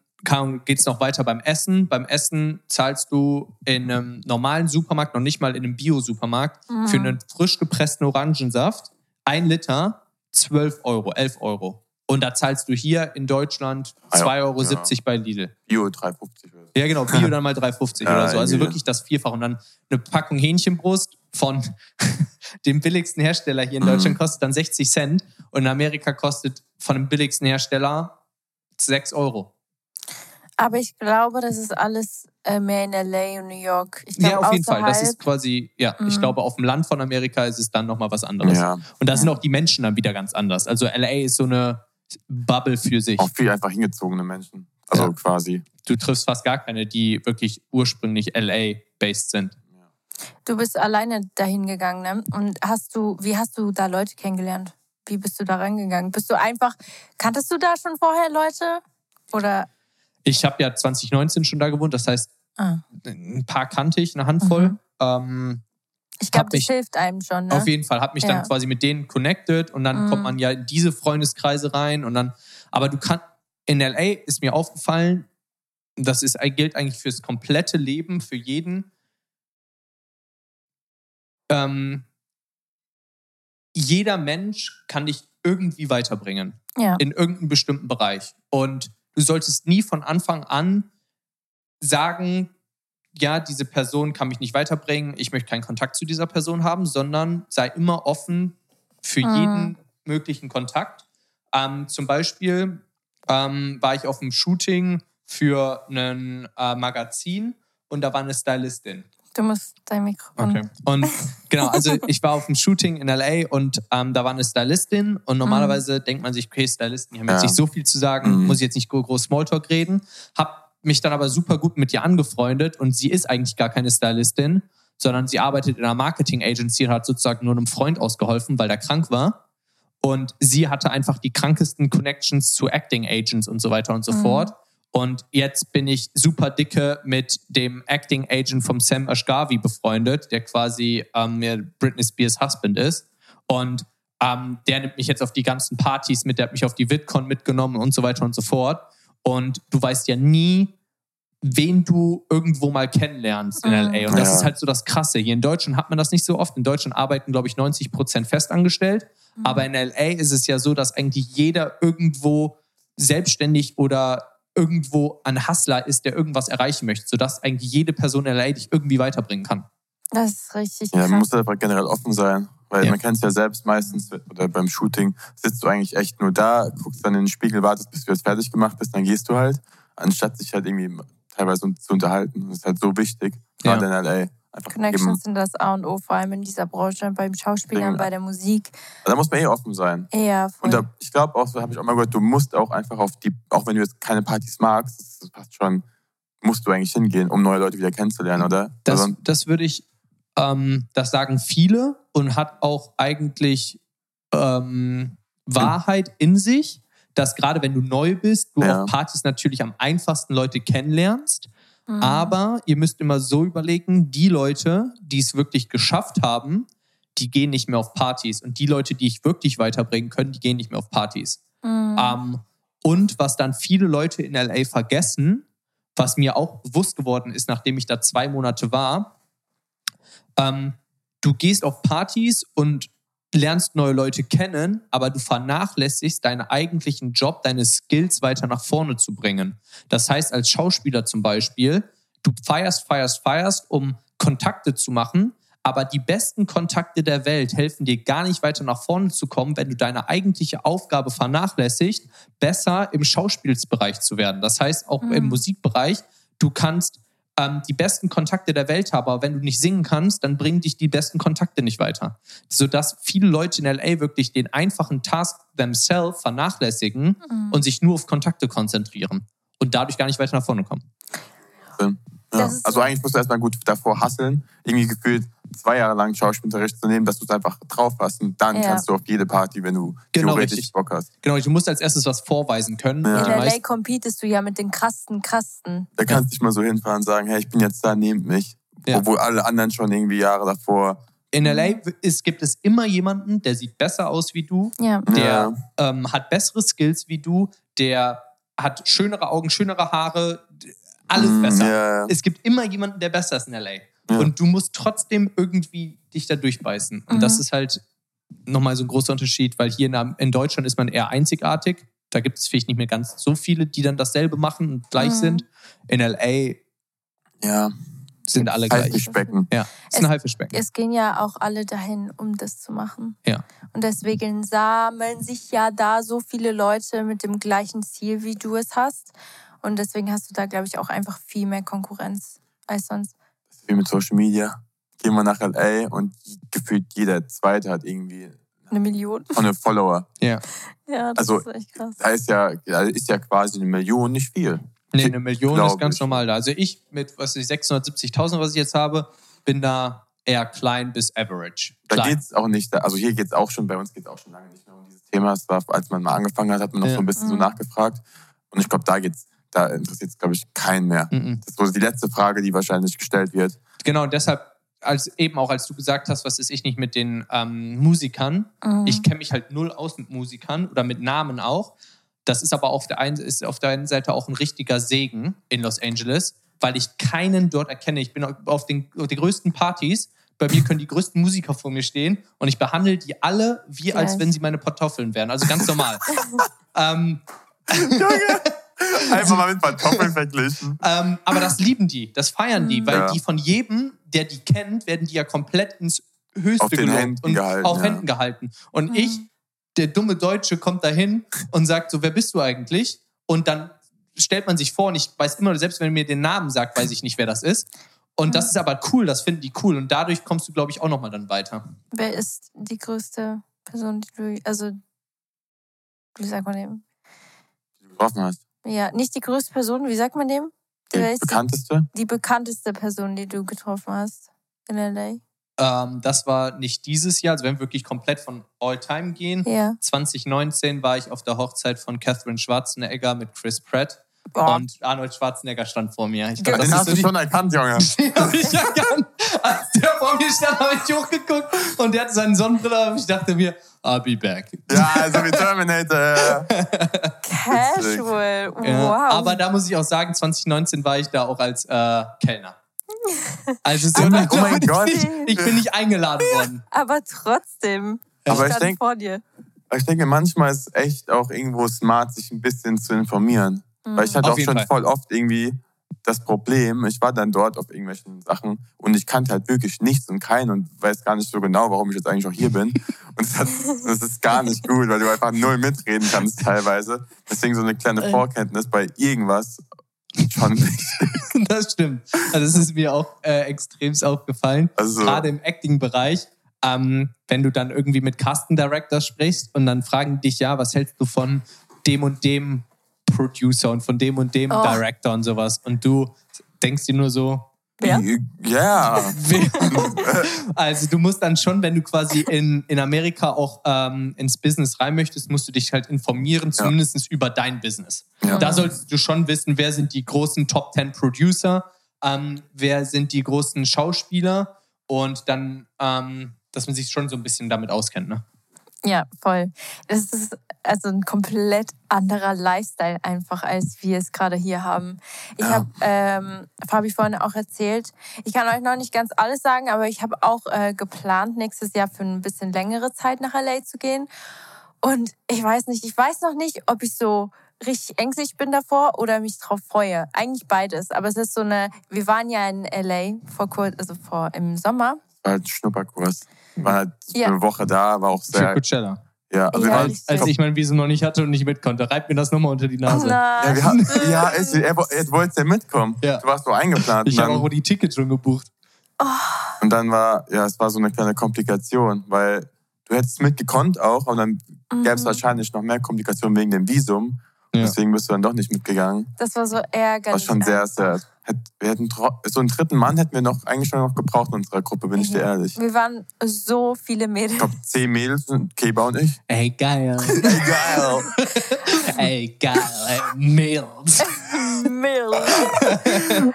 geht es noch weiter beim Essen. Beim Essen zahlst du in einem normalen Supermarkt, noch nicht mal in einem Bio-Supermarkt, Mhm. für einen frisch gepressten Orangensaft ein Liter 12 Euro, 11 Euro. Und da zahlst du hier in Deutschland Ah ja, 2,70 Euro bei Lidl. Bio 3,50 oder so. Ja, genau, Bio dann mal 3,50 Ja, oder so. Also wirklich das Vierfach. Und dann eine Packung Hähnchenbrust von dem billigsten Hersteller hier in Mhm. Deutschland kostet dann 60 Cent. Und in Amerika kostet von dem billigsten Hersteller 6 Euro. Aber ich glaube, das ist alles äh, mehr in LA und New York. Ich Ja, glaube, auf jeden Fall. Das ist quasi, ja, ich Mhm. glaube, auf dem Land von Amerika ist es dann nochmal was anderes. Ja. Und da sind Ja. auch die Menschen dann wieder ganz anders. Also LA ist so eine Bubble für sich. Auch viel einfach hingezogene Menschen. Also Ja. quasi. Du triffst fast gar keine, die wirklich ursprünglich LA-based sind. Du bist alleine dahin gegangen, ne? Und hast du, wie hast du da Leute kennengelernt? Wie bist du da rangegangen? Bist du einfach, kanntest du da schon vorher Leute? Oder, Ich habe ja 2019 schon da gewohnt, das heißt, ah, ein paar kannte ich, eine Handvoll. Mhm. Ähm, ich glaube, das mich- hilft einem schon, ne? Auf jeden Fall, habe mich dann Ja. quasi mit denen connected und dann Mhm. kommt man ja in diese Freundeskreise rein und dann, aber du kannst, in LA ist mir aufgefallen, das ist, gilt eigentlich fürs komplette Leben, für jeden. Ähm, jeder Mensch kann dich irgendwie weiterbringen Ja. in irgendeinem bestimmten Bereich. Und du solltest nie von Anfang an sagen, ja, diese Person kann mich nicht weiterbringen, ich möchte keinen Kontakt zu dieser Person haben, sondern sei immer offen für Mhm. jeden möglichen Kontakt. Ähm, zum Beispiel ähm, war ich auf einem Shooting für ein äh, Magazin und da war eine Stylistin. Du musst dein Mikrofon. Und genau, also ich war auf einem Shooting in LA und ähm, da war eine Stylistin und normalerweise denkt man sich, okay, Stylisten, die haben jetzt Ja. nicht so viel zu sagen, Mhm. muss ich jetzt nicht groß Smalltalk reden. Hab mich dann aber super gut mit ihr angefreundet und sie ist eigentlich gar keine Stylistin, sondern sie arbeitet in einer Marketing Agency und hat sozusagen nur einem Freund ausgeholfen, weil der krank war. Und sie hatte einfach die krankesten Connections zu Acting Agents und so weiter und so Mhm. fort. Und jetzt bin ich super dicke mit dem Acting Agent vom Sam Ashgawi befreundet, der quasi ähm, Britney Spears Husband ist. Und ähm, der nimmt mich jetzt auf die ganzen Partys mit, der hat mich auf die VidCon mitgenommen und so weiter und so fort. Und du weißt ja nie, wen du irgendwo mal kennenlernst in. LA. Und das Ja. ist halt so das Krasse. Hier in Deutschland hat man das nicht so oft. In Deutschland arbeiten, glaube ich, 90 Prozent festangestellt. Mhm. Aber in LA ist es ja so, dass eigentlich jeder irgendwo selbstständig oder irgendwo ein Hustler ist, der irgendwas erreichen möchte, sodass eigentlich jede Person in LA dich irgendwie weiterbringen kann. Das ist richtig Ja, man muss einfach generell offen sein. Weil Ja. man kennt es ja selbst meistens, oder beim Shooting sitzt du eigentlich echt nur da, guckst dann in den Spiegel, wartest, bis du jetzt fertig gemacht bist, dann gehst du halt, anstatt sich halt irgendwie teilweise zu unterhalten. Das ist halt so wichtig, Ja. gerade in LA. Einfach Connections eben, sind das A und O, vor allem in dieser Branche, beim Schauspielern, bei der Musik. da muss man eh offen sein. Ja, voll. Und da, ich glaube auch, so habe ich auch mal gehört, du musst auch einfach auf die, auch wenn du jetzt keine Partys magst, das, das passt schon, musst du eigentlich hingehen, um neue Leute wieder kennenzulernen, oder? Das, Also, das würde ich, ähm, das sagen viele und hat auch eigentlich ähm, Wahrheit in sich, dass gerade wenn du neu bist, du Ja. auf Partys natürlich am einfachsten Leute kennenlernst. Mhm. Aber ihr müsst immer so überlegen, die Leute, die es wirklich geschafft haben, die gehen nicht mehr auf Partys. Und die Leute, die ich wirklich weiterbringen können, die gehen nicht mehr auf Partys. Mhm. Ähm, und was dann viele Leute in LA vergessen, was mir auch bewusst geworden ist, nachdem ich da zwei Monate war, ähm, du gehst auf Partys und lernst neue Leute kennen, aber du vernachlässigst deinen eigentlichen Job, deine Skills weiter nach vorne zu bringen. Das heißt, als Schauspieler zum Beispiel, du feierst, feierst, feierst, um Kontakte zu machen, aber die besten Kontakte der Welt helfen dir gar nicht weiter nach vorne zu kommen, wenn du deine eigentliche Aufgabe vernachlässigst, besser im Schauspielsbereich zu werden. Das heißt, auch im Mhm. Musikbereich, du kannst ähm, die besten Kontakte der Welt haben, aber wenn du nicht singen kannst, dann bringen dich die besten Kontakte nicht weiter. Sodass viele Leute in LA wirklich den einfachen Task themselves vernachlässigen Mhm. und sich nur auf Kontakte konzentrieren und dadurch gar nicht weiter nach vorne kommen. Ja. Also so- eigentlich musst du erstmal gut davor hasseln, irgendwie gefühlt zwei Jahre lang Schauspielunterricht zu nehmen, dass du es einfach drauf hast und dann Ja. kannst du auf jede Party, wenn du Genau, theoretisch richtig. Bock hast. Genau, du musst als erstes was vorweisen können. Ja. In LA competest du ja mit den krassen Kasten. Da kannst du nicht mal so hinfahren und sagen, hey, ich bin jetzt da, nehmt mich. Ja. Obwohl alle anderen schon irgendwie Jahre davor. in LA ist, gibt es immer jemanden, der sieht besser aus wie du, Ja. der Ja. ähm, hat bessere Skills wie du, der hat schönere Augen, schönere Haare, alles Mm, besser. Ja. Es gibt immer jemanden, der besser ist in LA. Ja. Und du musst trotzdem irgendwie dich da durchbeißen. Und Mhm. das ist halt nochmal so ein großer Unterschied, weil hier in, in Deutschland ist man eher einzigartig. Da gibt es vielleicht nicht mehr ganz so viele, die dann dasselbe machen und gleich Mhm. sind. In LA ja. sind alle gleich. Haifischbecken. Ja, ist ein Es- Haifischbecken. Es gehen ja auch alle dahin, um das zu machen. Ja. Und deswegen sammeln sich ja da so viele Leute mit dem gleichen Ziel, wie du es hast. Und deswegen hast du da, glaube ich, auch einfach viel mehr Konkurrenz als sonst. Das ist wie mit Social Media. Gehen wir nach LA und gefühlt jeder Zweite hat irgendwie Eine Million. eine Follower. Ja. Ja, das Also, ist echt krass. Da ist ja, da ist ja quasi eine Million nicht viel. Nee, eine Million ist ganz ich. normal da. Also ich mit, was weiß ich, 670.000, was ich jetzt habe, bin da eher klein bis average. Da Klein. geht's auch nicht, also hier geht's auch schon, bei uns geht's auch schon lange nicht mehr um dieses Thema. Es war, als man mal angefangen hat, hat man noch Ja. so ein bisschen so Mhm. nachgefragt. Und ich glaube, da geht's, da interessiert es, glaube ich, keinen mehr. Mhm. Das ist so die letzte Frage, die wahrscheinlich gestellt wird. Genau, und deshalb, als eben auch als du gesagt hast, was ist ich nicht mit den ähm, Musikern, Mhm. ich kenne mich halt null aus mit Musikern oder mit Namen auch. Das ist aber auf der einen, ist auf der einen Seite auch ein richtiger Segen in Los Angeles, weil ich keinen dort erkenne. Ich bin auf den, auf den größten Partys. Bei mir können die größten Musiker vor mir stehen und ich behandle die alle wie als Nice. wenn sie meine Kartoffeln wären. Also ganz normal. ähm, Einfach mal mit Kartoffeln verglichen. ähm, aber das lieben die, das feiern die, weil Ja. die von jedem, der die kennt, werden die ja komplett ins Höchste Auf gelobt Händen und gehalten, auf ja. Händen gehalten. Und Mhm. ich, der dumme Deutsche, kommt dahin und sagt so, wer bist du eigentlich? Und dann stellt man sich vor und ich weiß immer, selbst wenn er mir den Namen sagt, weiß ich nicht, wer das ist. Und das ist aber cool, das finden die cool. Und dadurch kommst du, glaube ich, auch nochmal dann weiter. Wer ist die größte Person, die du, also, wie sagt man dem? Die du getroffen hast. Ja, nicht die größte Person, wie sagt man dem? Die ist bekannteste? die bekannteste Person, die du getroffen hast in L.A.? Ähm, das war nicht dieses Jahr, also wenn wir wirklich komplett von All Time gehen. Ja. 2019 war ich auf der Hochzeit von Catherine Schwarzenegger mit Chris Pratt. Boah. Und Arnold Schwarzenegger stand vor mir. Ich Ja, glaube, Den das hast du so schon erkannt, Junge. die hab ich erkannt. Als der vor mir stand, habe ich hochgeguckt und der hatte seine Sonnenbrille auf. Ich dachte mir, I'll be back. Ja, also wie Terminator. Casual. Wow. Ja, aber da muss ich auch sagen, 2019 war ich da auch als äh, Kellner. Also so Aber oh mein Gott. Ich, ich bin nicht eingeladen worden. Aber trotzdem. Aber ich stand denk- vor dir. Aber ich denke, manchmal ist es echt auch irgendwo smart, sich ein bisschen zu informieren. Weil ich hatte Auf auch schon Fall. voll oft irgendwie das Problem, ich war dann dort auf irgendwelchen Sachen und ich kannte halt wirklich nichts und keinen und weiß gar nicht so genau, warum ich jetzt eigentlich auch hier bin. Und das, das ist gar nicht gut, weil du einfach null mitreden kannst teilweise. Deswegen so eine kleine Äh. Vorkenntnis bei irgendwas schon wichtig. Das stimmt. Also das ist mir auch äh, extremst aufgefallen. Also, Gerade im Acting-Bereich, ähm, wenn du dann irgendwie mit Casting Directors sprichst und dann fragen die dich, ja, was hältst du von dem und dem Producer und von dem und dem Oh. Director und sowas. Und du denkst dir nur so, Ja. ja. also du musst dann schon, wenn du quasi in, in Amerika auch ähm, ins Business rein möchtest, musst du dich halt informieren, zumindest über dein Business. Ja. Da solltest du schon wissen, wer sind die großen Top 10 Producer, ähm, wer sind die großen Schauspieler und dann, ähm, dass man sich schon so ein bisschen damit auskennt. Ne? Ja, voll. Es ist also ein komplett anderer Lifestyle einfach, als wir es gerade hier haben. Ich Ja. habe ähm, Fabi vorhin auch erzählt, ich kann euch noch nicht ganz alles sagen, aber ich habe auch äh, geplant, nächstes Jahr für ein bisschen längere Zeit nach LA zu gehen. Und ich weiß nicht, ich weiß noch nicht, ob ich so richtig ängstlich bin davor oder mich drauf freue. Eigentlich beides. Aber es ist so eine, wir waren ja in LA vor kurz, also vor im Sommer. War halt ein Schnupperkurs. War halt Ja. eine Woche da, war auch Für sehr. Coachella. Ja, also Ja, ich- Als ich mein Visum noch nicht hatte und nicht mit konnte, reibt mir das nochmal unter die Nase. nein. Ja, wir haben, ja ist, er, er wollte ja mitkommen. Ja. Du warst so eingeplant. Ich und, habe dann, auch die Tickets schon gebucht. und dann war, ja, es war so eine kleine Komplikation, weil du hättest mitgekonnt auch, aber dann gäbe es Mhm. wahrscheinlich noch mehr Komplikationen wegen dem Visum. Ja. Deswegen bist du dann doch nicht mitgegangen. Das war so War ärgerlich. schon sehr, einfach. Wir hätten so einen dritten Mann hätten wir noch eigentlich schon noch gebraucht in unserer Gruppe, bin ich dir Ja. ehrlich. Wir waren so viele Mädels. Ich glaube, zehn Mädels, Keba und ich. Ey, geil. Geil. Ey, geil. Ey, Mädels. Milch.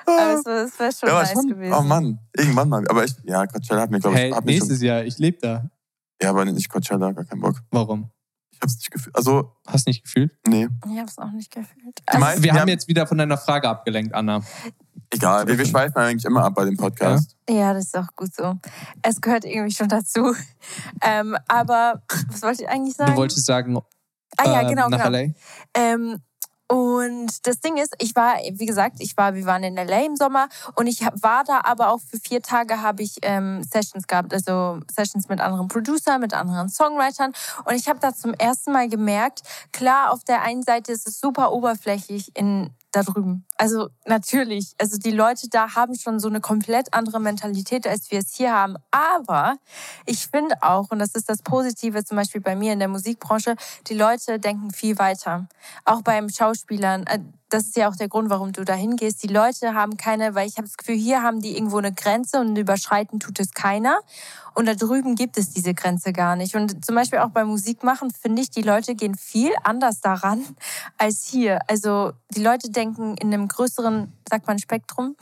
Aber es war, es war schon Ja, nice schon, gewesen. oh Mann, irgendwann mal. Aber ich, ja, Coachella hat mir, glaube ich, Hey, mir schon, nächstes Jahr, ich lebe da. ja, aber nicht Coachella, gar keinen Bock. Warum? Ich hab's nicht gefühlt. Also, Hast nicht gefühlt? nee. Ich habe es auch nicht gefühlt. Also, meisten- Wir wir haben haben- jetzt wieder von deiner Frage abgelenkt, Anna. Egal, wir, wir schweifen eigentlich immer ab bei dem Podcast. ja, das ist auch gut so. Es gehört irgendwie schon dazu. Ähm, aber was wollte ich eigentlich sagen? Du wolltest sagen, ah ja, ähm, genau, nach genau. LA? Ähm, und das Ding ist, ich war, wie gesagt, ich war, wir waren in LA im Sommer und ich war da aber auch für vier Tage habe ich ähm, Sessions gehabt, also Sessions mit anderen Producern, mit anderen Songwritern und ich habe da zum ersten Mal gemerkt, klar, auf der einen Seite ist es super oberflächlich in da drüben. Also natürlich, also die Leute da haben schon so eine komplett andere Mentalität, als wir es hier haben. Aber ich finde auch, und das ist das Positive zum Beispiel bei mir in der Musikbranche, die Leute denken viel weiter. Auch beim Schauspielern. Äh, das ist ja auch der Grund, warum du da hingehst. Die Leute haben keine, weil ich habe das Gefühl, hier haben die irgendwo eine Grenze und überschreiten tut es keiner. Und da drüben gibt es diese Grenze gar nicht. Und zum Beispiel auch beim Musikmachen finde ich, die Leute gehen viel anders daran als hier. Also die Leute denken in einem größeren, sagt man, Spektrum.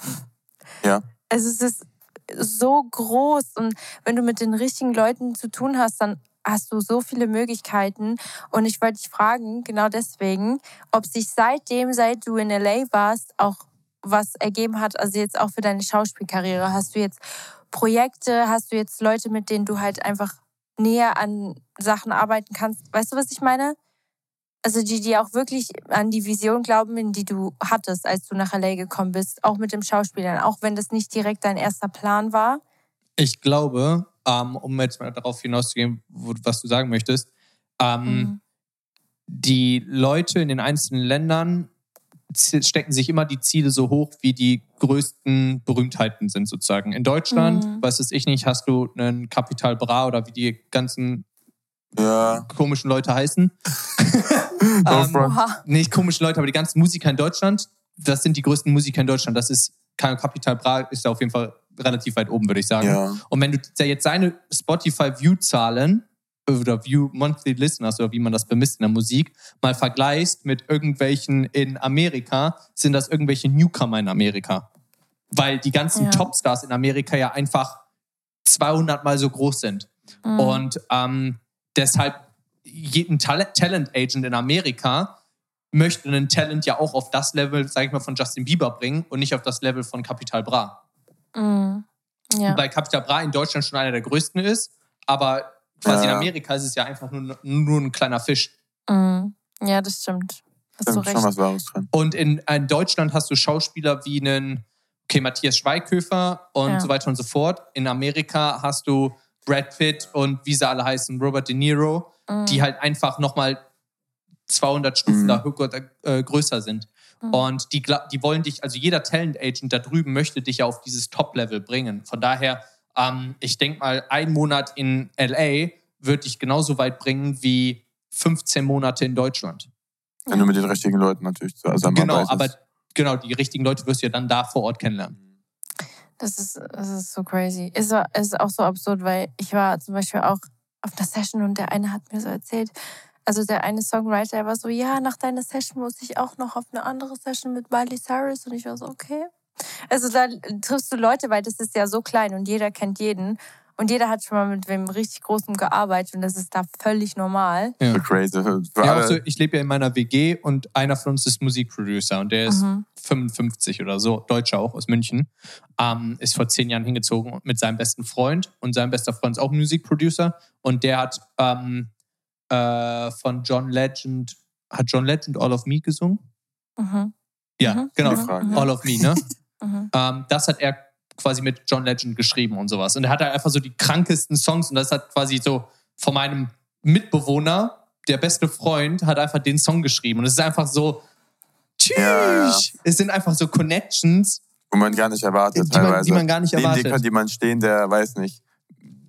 Ja. Also es ist so groß und wenn du mit den richtigen Leuten zu tun hast, dann hast du so viele Möglichkeiten. Und ich wollte dich fragen, genau deswegen, ob sich seitdem, seit du in LA warst, auch was ergeben hat, also jetzt auch für deine Schauspielkarriere. Hast du jetzt Projekte, hast du jetzt Leute, mit denen du halt einfach näher an Sachen arbeiten kannst? Weißt du, was ich meine? Also die, die auch wirklich an die Vision glauben, in die du hattest, als du nach LA gekommen bist, auch mit dem Schauspielern, auch wenn das nicht direkt dein erster Plan war. Ich glaube, ähm, um jetzt mal darauf hinauszugehen, was du sagen möchtest, ähm, mhm. die Leute in den einzelnen Ländern stecken sich immer die Ziele so hoch, wie die größten Berühmtheiten sind sozusagen. In Deutschland, mhm. weiß es ich nicht, hast du einen Capital Bra oder wie die ganzen ja. komischen Leute heißen. ähm, nicht komische Leute, aber die ganzen Musiker in Deutschland, das sind die größten Musiker in Deutschland. Das ist Capital Bra ist da auf jeden Fall relativ weit oben, würde ich sagen. Ja. Und wenn du jetzt seine Spotify-View-Zahlen oder View Monthly Listeners oder wie man das bemisst in der Musik, mal vergleichst mit irgendwelchen in Amerika, sind das irgendwelche Newcomer in Amerika. Weil die ganzen ja. Topstars in Amerika ja einfach 200 mal so groß sind. Mhm. Und ähm, deshalb jeden Talent Agent in Amerika möchte einen Talent ja auch auf das Level, sag ich mal, von Justin Bieber bringen und nicht auf das Level von Capital Bra. Mhm. Ja. Weil Capital Bra in Deutschland schon einer der größten ist, aber quasi ja. in Amerika ist es ja einfach nur, nur ein kleiner Fisch. Mhm. Ja, das stimmt. Hast du recht. Schon was Wahres drin. Und in, in, Deutschland hast du Schauspieler wie einen, okay, Matthias Schweighöfer und ja. so weiter und so fort. In Amerika hast du Brad Pitt und wie sie alle heißen, Robert De Niro, mhm. die halt einfach nochmal 200 Stufen mhm. da äh, größer sind. Mhm. Und die, die wollen dich, also jeder Talent Agent da drüben möchte dich ja auf dieses Top-Level bringen. Von daher, ähm, ich denke mal, ein Monat in LA wird dich genauso weit bringen wie 15 Monate in Deutschland. Wenn du mit den richtigen Leuten natürlich zusammenarbeitest. Genau, aber genau, die richtigen Leute wirst du ja dann da vor Ort kennenlernen. Das ist, das ist so crazy. Ist, ist auch so absurd, weil ich war zum Beispiel auch auf einer Session und der eine hat mir so erzählt, also der eine Songwriter, war so, ja, nach deiner Session muss ich auch noch auf eine andere Session mit Miley Cyrus. Und ich war so, okay. Also da triffst du Leute, weil das ist ja so klein und jeder kennt jeden. Und jeder hat schon mal mit wem richtig Großem gearbeitet und das ist da völlig normal. Ja. So crazy. Ja, also ich lebe ja in meiner WG und einer von uns ist Musikproducer und der ist mhm. 55 oder so, Deutscher auch aus München. Ähm, ist vor zehn Jahren hingezogen mit seinem besten Freund und sein bester Freund ist auch Musikproducer und der hat ähm, äh, von John Legend, hat John Legend All of Me gesungen? Mhm. Ja, mhm. genau. Mhm. All of Me, ne? Mhm. ähm, das hat er quasi mit John Legend geschrieben und sowas. Und er hat halt einfach so die krankesten Songs und das hat quasi so von meinem Mitbewohner, der beste Freund, hat einfach den Song geschrieben. Und es ist einfach so, tschüss. Ja, ja. Es sind einfach so Connections. Wo man gar nicht erwartet, die man, Die man gar nicht erwartet. Könnte jemand stehen, der weiß nicht,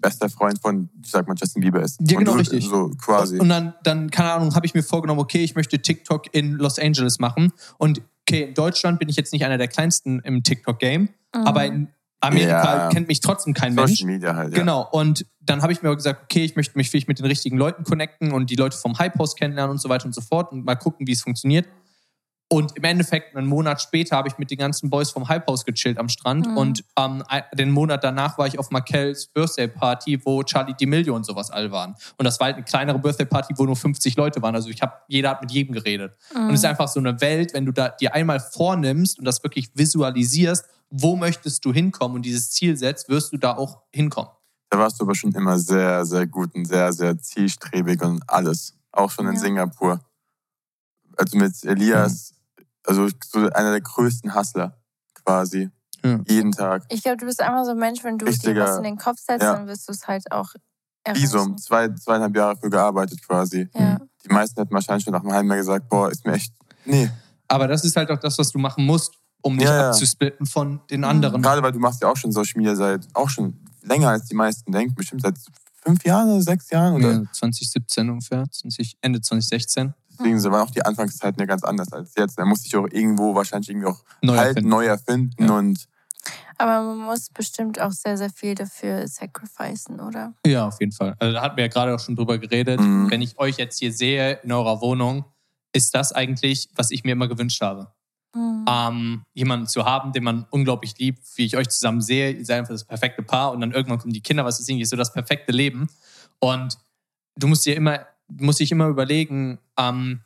bester Freund von, ich sag mal, Justin Bieber ist. Ja, genau, richtig. So quasi. Und dann, dann keine Ahnung, habe ich mir vorgenommen, okay, ich möchte TikTok in Los Angeles machen. Und okay, in Deutschland bin ich jetzt nicht einer der kleinsten im TikTok-Game, mhm. aber in Amerika ja. kennt mich trotzdem kein Social Mensch. Media halt, ja. Genau. Und dann habe ich mir gesagt, okay, ich möchte mich vielleicht mit den richtigen Leuten connecten und die Leute vom Hype House kennenlernen und so weiter und so fort und mal gucken, wie es funktioniert. Und im Endeffekt, einen Monat später, habe ich mit den ganzen Boys vom Hype House gechillt am Strand. Mhm. Und ähm, den Monat danach war ich auf Markells Birthday Party, wo Charlie D'Amelio und sowas all waren. Und das war halt eine kleinere Birthday Party, wo nur 50 Leute waren. Also ich habe, jeder hat mit jedem geredet. Mhm. Und es ist einfach so eine Welt, wenn du da dir einmal vornimmst und das wirklich visualisierst, wo möchtest du hinkommen und dieses Ziel setzt, wirst du da auch hinkommen. Da warst du aber schon immer sehr, sehr gut und sehr, sehr zielstrebig und alles. Auch schon in ja. Singapur. Also mit Elias. Mhm also so einer der größten Hustler quasi. Ja. Jeden Tag. Ich glaube, du bist einfach so ein Mensch, wenn du Richtiger, dir was in den Kopf setzt, ja. dann wirst du es halt auch erreichen. Visum, zwei, zweieinhalb Jahre für gearbeitet quasi. Ja. Die meisten hätten wahrscheinlich schon nach einem halben Jahr gesagt, boah, ist mir echt, nee. Aber das ist halt auch das, was du machen musst, um dich Ja, ja. abzusplitten von den anderen. Gerade weil du machst ja auch schon Social Media seit auch schon länger als die meisten denken. Bestimmt seit fünf Jahren oder sechs Jahren. Oder? Ja, 2017 ungefähr, 20, Ende 2016. Deswegen waren auch die Anfangszeiten ja ganz anders als jetzt. Da musste ich auch irgendwo wahrscheinlich irgendwie auch Neu halten, erfinden. neu erfinden. Ja. Und Aber man muss bestimmt auch sehr, sehr viel dafür sacrificen, oder? Ja, auf jeden Fall. Also, da hatten wir ja gerade auch schon drüber geredet. Mhm. Wenn ich euch jetzt hier sehe in eurer Wohnung, ist das eigentlich, was ich mir immer gewünscht habe. Hm. ähm, jemanden zu haben, den man unglaublich liebt, wie ich euch zusammen sehe. Ihr seid einfach das perfekte Paar und dann irgendwann kommen die Kinder, was ist irgendwie so das perfekte Leben. Und du musst dir immer, musst dich immer überlegen, ähm,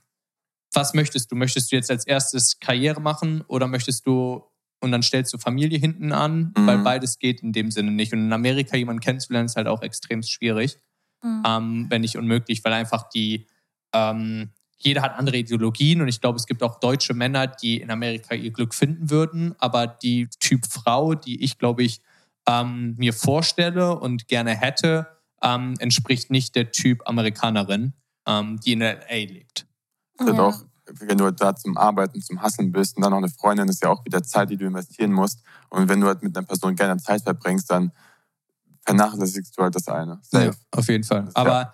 was möchtest du? Möchtest du jetzt als erstes Karriere machen oder möchtest du und dann stellst du Familie hinten an, Mhm. weil beides geht in dem Sinne nicht. Und in Amerika jemanden kennenzulernen ist halt auch extrem schwierig Hm. ähm, wenn nicht unmöglich, weil einfach die, ähm, jeder hat andere Ideologien und ich glaube, es gibt auch deutsche Männer, die in Amerika ihr Glück finden würden, aber die Typ Frau, die ich glaube ich ähm, mir vorstelle und gerne hätte, ähm, entspricht nicht der Typ Amerikanerin, ähm, die in LA lebt. ist Ja. auch, wenn du da zum Arbeiten, zum Hasseln bist und dann noch eine Freundin, ist ja auch wieder Zeit, die du investieren musst. Und wenn du halt mit einer Person gerne Zeit verbringst, dann vernachlässigst du halt das eine. Safe. Ja, auf jeden Fall. Ja. Aber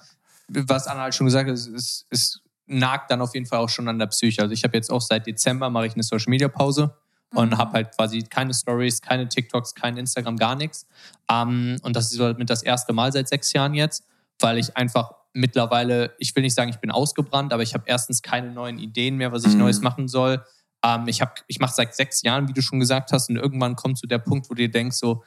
was Anna halt schon gesagt hat, es, es, es nagt dann auf jeden Fall auch schon an der Psyche. Also ich habe jetzt auch seit Dezember mache ich eine Social Media Pause und Mhm. habe halt quasi keine Stories, keine TikToks, kein Instagram, gar nichts. Ähm, und das ist so mit das erste Mal seit sechs Jahren jetzt, weil ich einfach mittlerweile, ich will nicht sagen, ich bin ausgebrannt, aber ich habe erstens keine neuen Ideen mehr, was ich Mhm. Neues machen soll. Ähm, ich hab, ich mache seit sechs Jahren, wie du schon gesagt hast, und irgendwann kommt zu der Punkt, wo du dir denkst, so,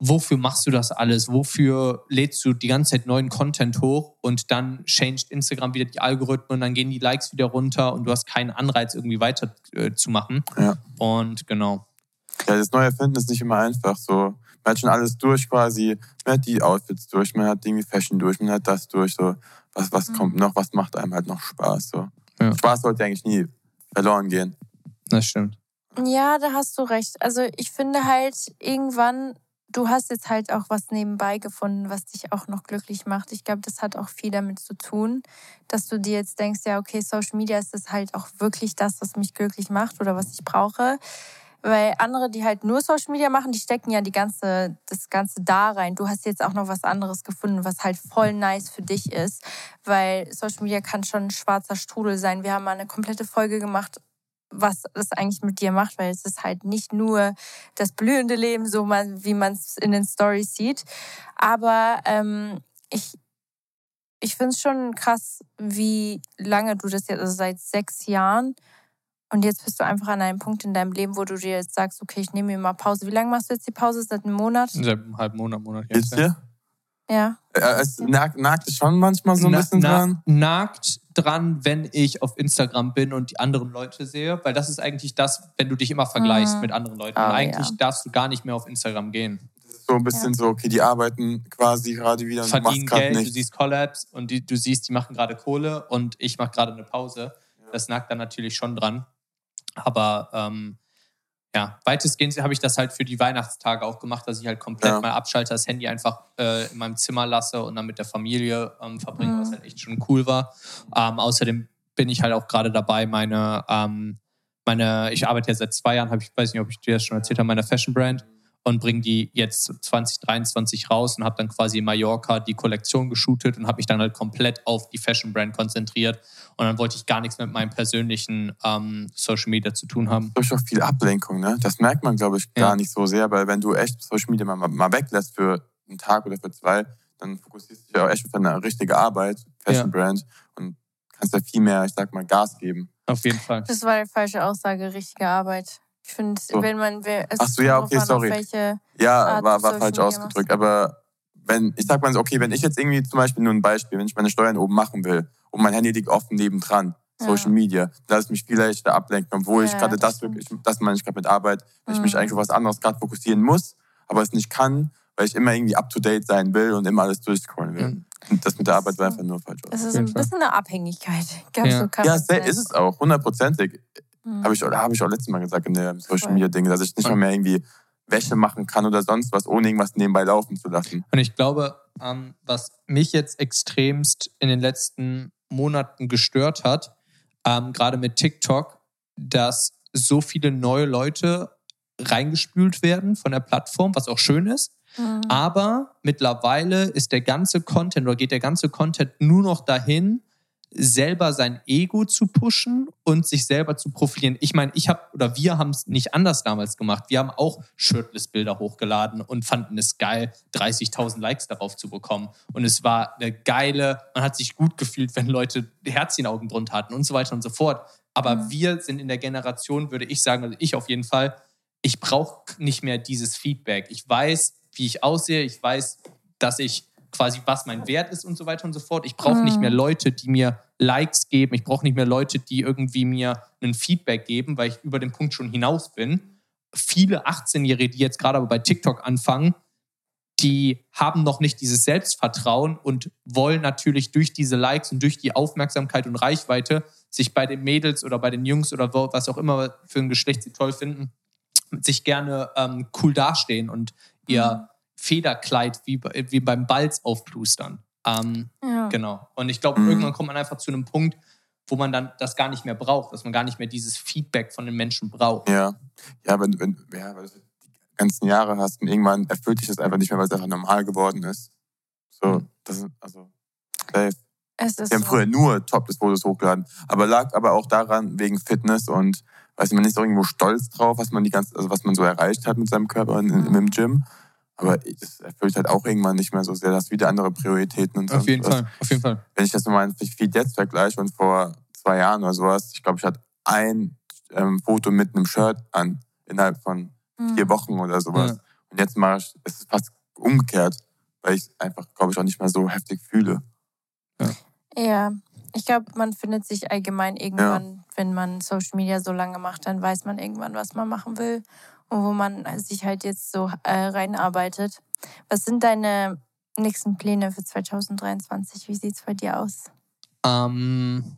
wofür machst du das alles? Wofür lädst du die ganze Zeit neuen Content hoch und dann changed Instagram wieder die Algorithmen und dann gehen die Likes wieder runter und du hast keinen Anreiz, irgendwie weiter äh, zu machen. Ja. Und genau. Ja, das neue Erfinden ist nicht immer einfach. So, man hat schon alles durch quasi. Man hat die Outfits durch, man hat irgendwie Fashion durch, man hat das durch. So, was, was Mhm. kommt noch? Was macht einem halt noch Spaß? So. Ja. Spaß sollte eigentlich nie verloren gehen. Das stimmt. Ja, da hast du recht. Also ich finde halt irgendwann, du hast jetzt halt auch was nebenbei gefunden, was dich auch noch glücklich macht. Ich glaube, das hat auch viel damit zu tun, dass du dir jetzt denkst, ja, okay, Social Media ist das halt auch wirklich das, was mich glücklich macht oder was ich brauche. Weil andere, die halt nur Social Media machen, die stecken ja die ganze, das Ganze da rein. Du hast jetzt auch noch was anderes gefunden, was halt voll nice für dich ist. Weil Social Media kann schon ein schwarzer Strudel sein. Wir haben mal eine komplette Folge gemacht, was das eigentlich mit dir macht, weil es ist halt nicht nur das blühende Leben, so man, wie man es in den Stories sieht. Aber ähm, ich, ich finde es schon krass, wie lange du das jetzt, also seit sechs Jahren, und jetzt bist du einfach an einem Punkt in deinem Leben, wo du dir jetzt sagst, okay, ich nehme mir mal Pause. Wie lange machst du jetzt die Pause? Seit einem Monat? Seit einem halben Monat, Monat Geht's dir? Ja. Äh, Es nagt, nagt schon manchmal so ein bisschen dran. nagt dran, wenn ich auf Instagram bin und die anderen Leute sehe, weil das ist eigentlich das, wenn du dich immer vergleichst Mhm. mit anderen Leuten. Oh, eigentlich ja. darfst du gar nicht mehr auf Instagram gehen. So ein bisschen so, okay, die arbeiten quasi gerade wieder und du Verdienen gerade Geld, du nichts. siehst Collabs und die, du siehst, die machen gerade Kohle und ich mache gerade eine Pause. Das nagt dann natürlich schon dran. Aber ähm, ja, weitestgehend habe ich das halt für die Weihnachtstage auch gemacht, dass ich halt komplett Ja. mal abschalte, das Handy einfach äh, in meinem Zimmer lasse und dann mit der Familie ähm, verbringe, Mhm. was halt echt schon cool war. Ähm, außerdem bin ich halt auch gerade dabei, meine, ähm, meine, ich arbeite ja seit zwei Jahren, hab ich weiß nicht, ob ich dir das schon erzählt habe, meine Fashion Brand und bringe die jetzt 2023 raus und habe dann quasi in Mallorca die Kollektion geshootet und habe mich dann halt komplett auf die Fashion Brand konzentriert und dann wollte ich gar nichts mit meinem persönlichen ähm, Social Media zu tun haben. durch auch viel Ablenkung, ne? Das merkt man, glaube ich, Ja. gar nicht so sehr, weil wenn du echt Social Media mal, mal weglässt für einen Tag oder für zwei, dann fokussierst du dich auch echt auf deine richtige Arbeit, Fashion Brand und kannst da viel mehr, ich sag mal, Gas geben. Auf jeden Fall. Das war die falsche Aussage, richtige Arbeit. Ich finde, So. wenn man. Es Ach so, ja, okay, sorry. Ja, Art war, war falsch Media ausgedrückt, aber wenn, ich sag mal so, okay, wenn ich jetzt irgendwie zum Beispiel nur ein Beispiel, wenn ich meine Steuern oben machen will und mein Handy liegt offen nebendran, Ja. Social Media, lass ich mich viel leichter ablenken, obwohl ich Ja, gerade das wirklich, das meine ich gerade mit Arbeit, weil ich mich Mhm. eigentlich auf was anderes gerade fokussieren muss, aber es nicht kann, weil ich immer irgendwie up to date sein will und immer alles durchscrollen will. Mhm. Und das mit der Arbeit war einfach nur falsch. es ist ein bisschen eine Abhängigkeit. Ich glaube, Ja. so Ja, ist es auch, hundertprozentig. Mhm. Habe ich, oder habe ich auch letztes Mal gesagt in der Social. Media Ding, dass ich nicht mal mehr irgendwie Wäsche machen kann oder sonst was, ohne irgendwas nebenbei laufen zu lassen. Und ich glaube, ähm, was mich jetzt extremst in den letzten Monaten gestört hat, ähm, gerade mit TikTok, dass so viele neue Leute reingespült werden von der Plattform, was auch schön ist. Mhm. Aber mittlerweile ist der ganze Content oder geht der ganze Content nur noch dahin, selber sein Ego zu pushen und sich selber zu profilieren. Ich meine, ich habe oder wir haben es nicht anders damals gemacht. Wir haben auch Shirtless-Bilder hochgeladen und fanden es geil, 30.000 Likes darauf zu bekommen. Und es war eine geile, man hat sich gut gefühlt, wenn Leute Herzchenaugen drunter hatten und so weiter und so fort. Aber Mhm. wir sind in der Generation, würde ich sagen, also ich auf jeden Fall, ich brauche nicht mehr dieses Feedback. Ich weiß, wie ich aussehe, ich weiß, dass ich quasi, was mein Wert ist und so weiter und so fort. Ich brauche nicht Mhm. mehr Leute, die mir Likes geben. Ich brauche nicht mehr Leute, die irgendwie mir ein Feedback geben, weil ich über den Punkt schon hinaus bin. Viele 18-Jährige, die jetzt gerade aber bei TikTok anfangen, die haben noch nicht dieses Selbstvertrauen und wollen natürlich durch diese Likes und durch die Aufmerksamkeit und Reichweite sich bei den Mädels oder bei den Jungs oder was auch immer für ein Geschlecht sie toll finden, sich gerne ähm, cool dastehen und ihr Federkleid wie, bei- wie beim Balz aufplustern. Ähm, Ja. Genau. Und ich glaube, Mhm. irgendwann kommt man einfach zu einem Punkt, wo man dann das gar nicht mehr braucht, dass man gar nicht mehr dieses Feedback von den Menschen braucht. Ja, ja, wenn, wenn, ja, weil du die ganzen Jahre hast und irgendwann erfüllt dich das einfach nicht mehr, weil es einfach normal geworden ist. So, Mhm. das ist, also, safe. Es ist Wir haben so. früher nur Topless-Fotos hochgeladen, aber lag aber auch daran, wegen Fitness und, weiß man ist auch irgendwo stolz drauf, was man die ganze, also was man so erreicht hat mit seinem Körper in, in, im Gym. Aber das erfüllt halt auch irgendwann nicht mehr so sehr. Das hast wieder andere Prioritäten und Auf sonst jeden was. Fall, auf jeden Fall. wenn ich das meinem Feed jetzt vergleiche und vor zwei Jahren oder sowas, ich glaube, ich hatte ein ähm, Foto mit einem Shirt an innerhalb von Mhm. vier Wochen oder sowas. Ja. Und jetzt mache ich, es ist fast umgekehrt, weil ich es einfach, glaube ich, auch nicht mehr so heftig fühle. Ja, ich glaube, man findet sich allgemein irgendwann, wenn man Social Media so lange macht, dann weiß man irgendwann, was man machen will wo man sich halt jetzt so äh, reinarbeitet. Was sind deine nächsten Pläne für 2023? Wie sieht es bei dir aus? Ähm,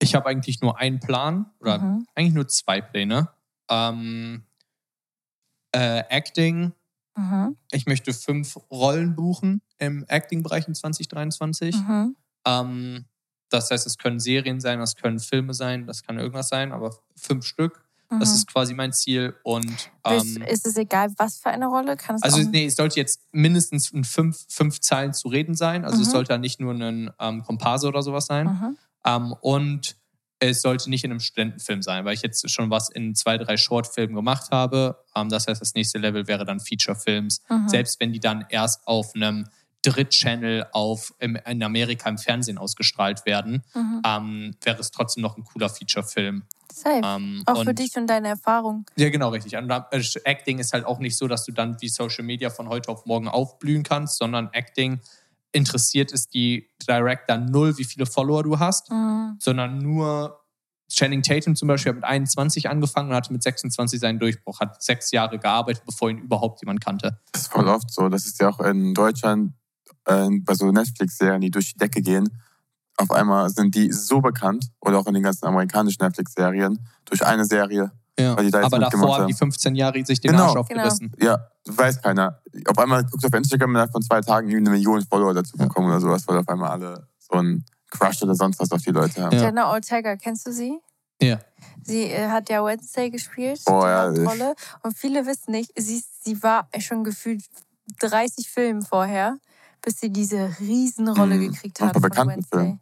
ich habe eigentlich nur einen Plan oder Mhm. eigentlich nur zwei Pläne. Ähm, äh, Acting. Mhm. Ich möchte fünf Rollen buchen im Acting-Bereich in 2023. Mhm. Ähm, das heißt, es können Serien sein, das können Filme sein, das kann irgendwas sein, aber fünf Stück. Das Mhm. ist quasi mein Ziel. Und Ist, ähm, ist es egal, was für eine Rolle? Kann es also nee, es sollte jetzt mindestens in fünf, fünf Zeilen zu reden sein. Also es Mhm. sollte nicht nur ein ähm, Komparse oder sowas sein. Mhm. Ähm, und es sollte nicht in einem Studentenfilm sein, weil ich jetzt schon was in zwei, drei Shortfilmen gemacht habe. Ähm, das heißt, das nächste Level wäre dann Feature-Films. Mhm. Selbst wenn die dann erst auf einem Drittchannel auf, im, in Amerika im Fernsehen ausgestrahlt werden, Mhm. ähm, wäre es trotzdem noch ein cooler Feature-Film. Safe. Ähm, auch für und- dich und deine Erfahrung. ja, genau, richtig. Und äh, Acting ist halt auch nicht so, dass du dann wie Social Media von heute auf morgen aufblühen kannst, sondern Acting interessiert es die Director null, wie viele Follower du hast, Mhm. sondern nur Channing Tatum zum Beispiel hat mit 21 angefangen und hatte mit 26 seinen Durchbruch, hat sechs Jahre gearbeitet, bevor ihn überhaupt jemand kannte. Das ist voll oft so. Das ist ja auch in Deutschland äh, bei so Netflix-Serien, die durch die Decke gehen. Auf einmal sind die so bekannt, oder auch in den ganzen amerikanischen Netflix-Serien, durch eine Serie. Ja. Weil die da jetzt Aber davor haben die 15 Jahre sich den Genau. Arsch aufgerissen. Ja, weiß keiner. Auf einmal guckst du auf Instagram innerhalb von zwei Tagen irgendwie eine Million Follower dazu Ja. bekommen oder sowas, weil auf einmal alle so einen Crush oder sonst was auf die Leute haben. Ja. Jenna Ortega, kennst du sie? Ja. Sie äh, hat ja Wednesday gespielt, Oh, die ja, Hauptrolle. Und viele wissen nicht, sie, sie war schon gefühlt 30 Filmen vorher, bis sie diese Riesenrolle Mhm. gekriegt hat von Wednesday.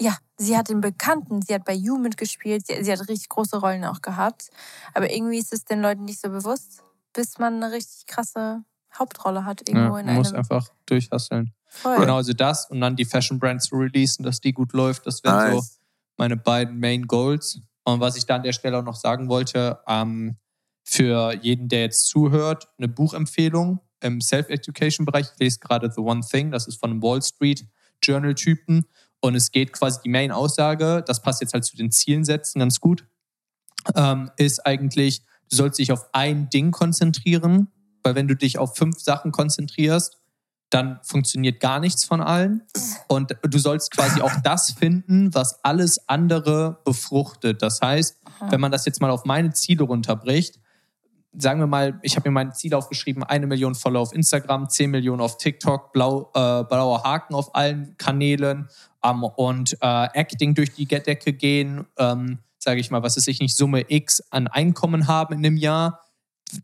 Ja, sie hat den Bekannten, sie hat bei You mitgespielt, sie, sie hat richtig große Rollen auch gehabt. Aber irgendwie ist es den Leuten nicht so bewusst, bis man eine richtig krasse Hauptrolle hat irgendwo Ja, in man muss einem. einfach durchhasseln. Voll. Genau, also das und dann die Fashion Brand zu releasen, dass die gut läuft, das wären so Nice. meine beiden Main Goals. Und was ich da an der Stelle auch noch sagen wollte, ähm, für jeden, der jetzt zuhört, eine Buchempfehlung im Self-Education-Bereich. Ich lese gerade The One Thing, das ist von einem Wall Street Journal-Typen. Und es geht quasi die Main-Aussage, das passt jetzt halt zu den Zielen setzen ganz gut, ähm, ist eigentlich, du sollst dich auf ein Ding konzentrieren, weil wenn du dich auf fünf Sachen konzentrierst, dann funktioniert gar nichts von allen. Und du sollst quasi auch das finden, was alles andere befruchtet. Das heißt, wenn man das jetzt mal auf meine Ziele runterbricht, sagen wir mal, ich habe mir meine Ziele aufgeschrieben, eine Million Follower auf Instagram, 10 Millionen auf TikTok, blau, äh, blauer Haken auf allen Kanälen ähm, und äh, Acting durch die Decke gehen, ähm, sage ich mal, was ist ich nicht, Summe X an Einkommen haben in einem Jahr.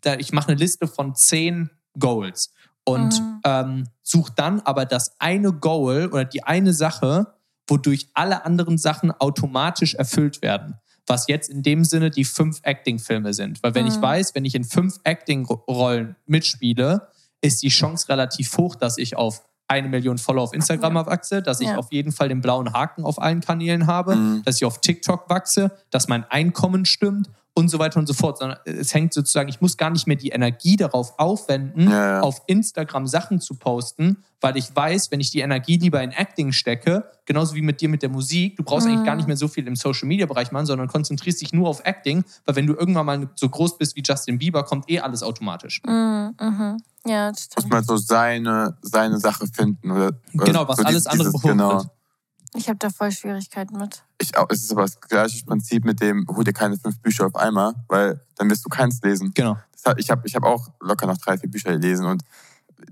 Da, ich mache eine Liste von zehn Goals und Mhm. ähm, suche dann aber das eine Goal oder die eine Sache, wodurch alle anderen Sachen automatisch erfüllt werden. Was jetzt in dem Sinne die fünf Acting-Filme sind. Weil wenn ich Mhm. weiß, wenn ich in fünf Acting-Rollen mitspiele, ist die Chance relativ hoch, dass ich auf eine Million Follower auf Instagram Ja. wachse, dass ich Ja. auf jeden Fall den blauen Haken auf allen Kanälen habe, Mhm. dass ich auf TikTok wachse, dass mein Einkommen stimmt und so weiter und so fort. Sondern es hängt sozusagen, ich muss gar nicht mehr die Energie darauf aufwenden, Ja, ja. auf Instagram Sachen zu posten, weil ich weiß, wenn ich die Energie lieber in Acting stecke, genauso wie mit dir mit der Musik, du brauchst Mhm. eigentlich gar nicht mehr so viel im Social Media Bereich machen, sondern konzentrierst dich nur auf Acting, weil wenn du irgendwann mal so groß bist wie Justin Bieber, kommt eh alles automatisch. Mhm, mhm. Ja, das Muss stimmt. man so seine, seine Sache finden. Oder, oder Genau, was so alles dieses- andere dieses- behoben Genau. Ich habe da voll Schwierigkeiten mit. Ich auch, es ist aber das gleiche Prinzip mit dem, hol dir keine fünf Bücher auf einmal, weil dann wirst du keins lesen. Genau. Das hat, ich habe ich hab auch locker noch drei, vier Bücher gelesen und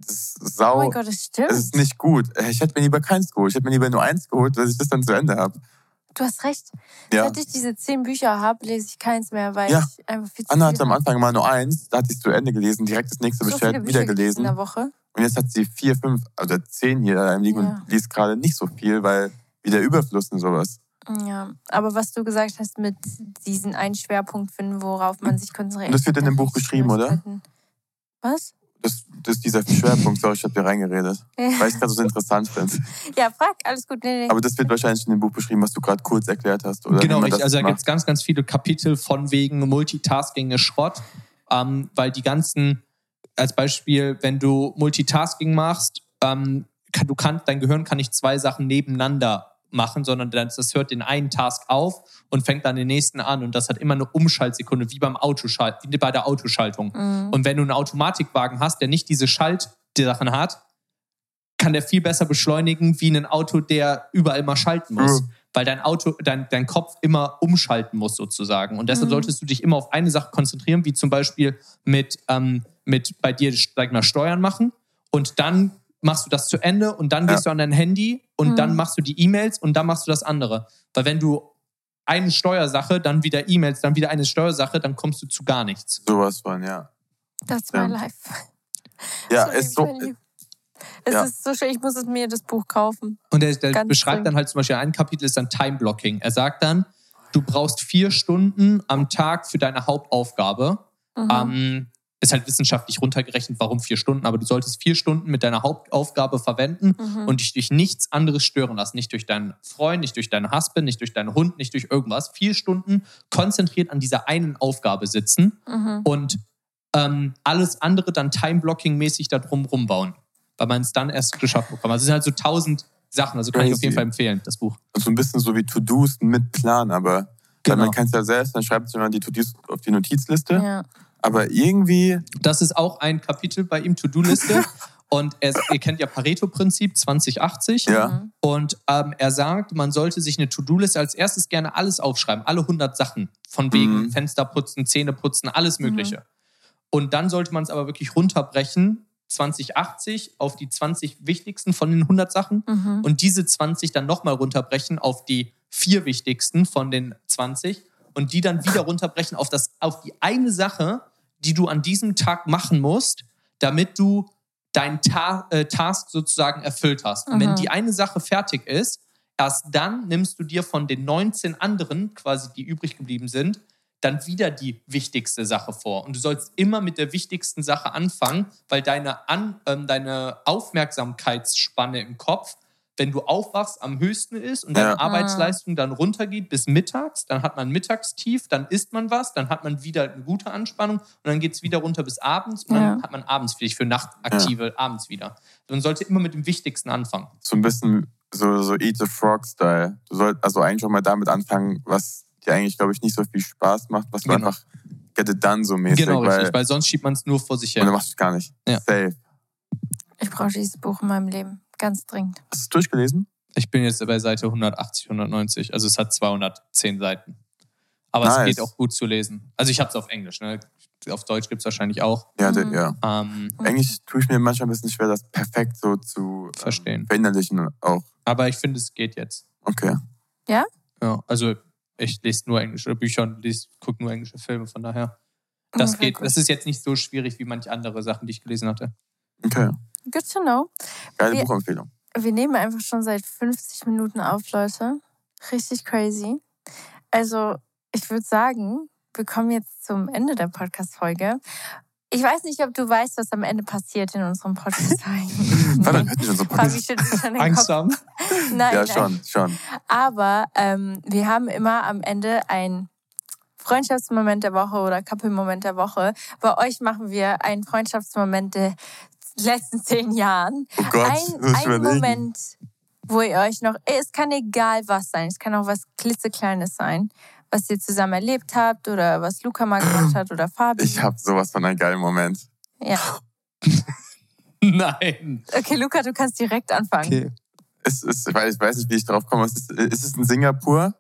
das ist Oh sau. mein Gott, das stimmt. es ist nicht gut. Ich hätte mir lieber keins geholt. Ich hätte mir lieber nur eins geholt, dass ich das dann zu Ende habe. Du hast recht. Ja. Seit ich diese zehn Bücher habe, lese ich keins mehr, weil Ja. ich einfach viel zu Anna hatte am. Anfang mal nur eins, da hat sie es zu Ende gelesen, direkt das nächste so bestellt, wieder gelesen in der Woche. Und jetzt hat sie vier, fünf, also zehn hier daheim liegen Ja. und liest gerade nicht so viel, weil wieder Überfluss und sowas. Ja, aber was du gesagt hast mit diesen einen Schwerpunkt finden, worauf man sich konzentriert. Und das wird in dem Buch richtig beschrieben, oder? Was? Das, das ist dieser Schwerpunkt, sorry, ich habe dir reingeredet. Weil ich gerade so interessant finde. Ja, frag, alles gut. Nee, nee. Aber das wird wahrscheinlich in dem Buch beschrieben, was du gerade kurz erklärt hast. Oder Genau, wie ich, also da gibt es ganz, ganz viele Kapitel von wegen Multitasking ist Schrott, ähm, weil die ganzen, als Beispiel, wenn du Multitasking machst, ähm, kann, du kannst, dein Gehirn kann nicht zwei Sachen nebeneinander machen, sondern das, das hört den einen Task auf und fängt dann den nächsten an und das hat immer eine Umschaltsekunde, wie beim Autoschalt, wie bei der Autoschaltung. Mhm. Und wenn du einen Automatikwagen hast, der nicht diese Schaltsachen hat, kann der viel besser beschleunigen wie ein Auto, der überall mal schalten muss. Mhm. Weil dein Auto, dein, dein Kopf immer umschalten muss sozusagen. Und deshalb Mhm. solltest du dich immer auf eine Sache konzentrieren, wie zum Beispiel mit, ähm, mit bei dir, sag ich mal, Steuern machen. Und dann machst du das zu Ende und dann Ja. gehst du an dein Handy und Mhm. dann machst du die E-Mails und dann machst du das andere. Weil wenn du eine Steuersache, dann wieder E-Mails, dann wieder eine Steuersache, dann kommst du zu gar nichts. Sowas von, ja. That's Ja. my life. Ja, Sorry, ist so. Benny. Es ja. ist so schön, ich muss es mir das Buch kaufen. Und er, beschreibt dringend. dann halt zum Beispiel, ein Kapitel ist dann Time Blocking. Er sagt dann, du brauchst vier Stunden am Tag für deine Hauptaufgabe. Mhm. Ähm, ist halt wissenschaftlich runtergerechnet, warum vier Stunden, aber du solltest vier Stunden mit deiner Hauptaufgabe verwenden Mhm. und dich durch nichts anderes stören lassen. Nicht durch deinen Freund, nicht durch deinen Husband, nicht durch deinen Hund, nicht durch irgendwas. Vier Stunden konzentriert an dieser einen Aufgabe sitzen Mhm. und ähm, alles andere dann Time-Blocking-mäßig da drum rumbauen, weil man es dann erst geschafft bekommt. Also es sind halt so tausend Sachen, also kann ich auf Crazy. jeden Fall empfehlen, das Buch. so ein bisschen so wie To-Dos mit Plan, aber Genau. man kann es ja selbst, dann schreibt immer die To-Dos auf die Notizliste. Ja. Aber irgendwie, Das ist auch ein Kapitel bei ihm, To-Do-Liste. Und er, ihr kennt ja Pareto-Prinzip 2080. ja, Mhm. Und ähm, er sagt, man sollte sich eine To-Do-Liste als erstes gerne alles aufschreiben, alle 100 Sachen. Von wegen Mhm. Fenster putzen, Zähne putzen, alles Mögliche. Und dann sollte man es aber wirklich runterbrechen, 2080 auf die 20 wichtigsten von den 100 Sachen. Mhm. Und diese 20 dann nochmal runterbrechen auf die vier wichtigsten von den 20. Und die dann wieder runterbrechen auf, das, auf die eine Sache, die du an diesem Tag machen musst, damit du deinen Ta äh, Task sozusagen erfüllt hast. Und wenn die eine Sache fertig ist, erst dann nimmst du dir von den 19 anderen, quasi die übrig geblieben sind, dann wieder die wichtigste Sache vor. Und du sollst immer mit der wichtigsten Sache anfangen, weil deine, An ähm, deine Aufmerksamkeitsspanne im Kopf, wenn du aufwachst, am höchsten ist und deine Ja. Arbeitsleistung dann runtergeht bis mittags, dann hat man Mittagstief, dann isst man was, dann hat man wieder eine gute Anspannung und dann geht es wieder runter bis abends und dann Ja. hat man abends vielleicht für Nachtaktive abends wieder. Man sollte immer mit dem Wichtigsten anfangen. so ein bisschen so, so Eat the Frog-Style. Du sollst also eigentlich auch mal damit anfangen, was dir eigentlich, glaube ich, nicht so viel Spaß macht, was du Genau. einfach get it done so mäßig. Genau, weil, richtig, weil sonst schiebt man es nur vor sich Und dann her. machst du es gar nicht. Ja. Safe. Ich brauche dieses Buch in meinem Leben. Ganz dringend. Hast du es durchgelesen? Ich bin jetzt bei Seite 180, 190, also es hat 210 Seiten. Aber es Nice. geht auch gut zu lesen. Also ich habe es auf Englisch, ne? auf Deutsch gibt es wahrscheinlich auch. Ja, Mhm. ja. Ähm, Eigentlich tue ich mir manchmal ein bisschen schwer, das perfekt so zu ähm, Verstehen. verinnerlichen auch. aber ich finde, es geht jetzt. Okay. Ja, also ich lese nur englische Bücher und gucke nur englische Filme, von daher. Das Okay, geht, gut. das ist jetzt nicht so schwierig wie manche andere Sachen, die ich gelesen hatte. Okay. Good to know. Geile Wir- Buchempfehlung. Wir nehmen einfach schon seit 50 Minuten auf, Leute. Richtig crazy. Also, ich würde sagen, wir kommen jetzt zum Ende der Podcast-Folge. Ich weiß nicht, ob du weißt, was am Ende passiert in unserem Podcast. Warte, hört nicht schon den Angst Kopf. haben? Nein, Ja, nein. schon, schon. Aber ähm, wir haben immer am Ende ein Freundschaftsmoment der Woche oder Couple-Moment der Woche. Bei euch machen wir einen Freundschaftsmoment der letzten zehn Jahren. Oh Gott, ein, ein. Moment, wo ihr euch noch, es kann egal was sein, es kann auch was klitzekleines sein, was ihr zusammen erlebt habt oder was Luca mal gemacht hat oder Fabi. Ich habe sowas von einem geilen Moment. ja. Nein. Okay, Luca, du kannst direkt anfangen. Okay. Es ist, ich weiß, ich weiß nicht, wie ich drauf komme. Es ist, es ist in Singapur.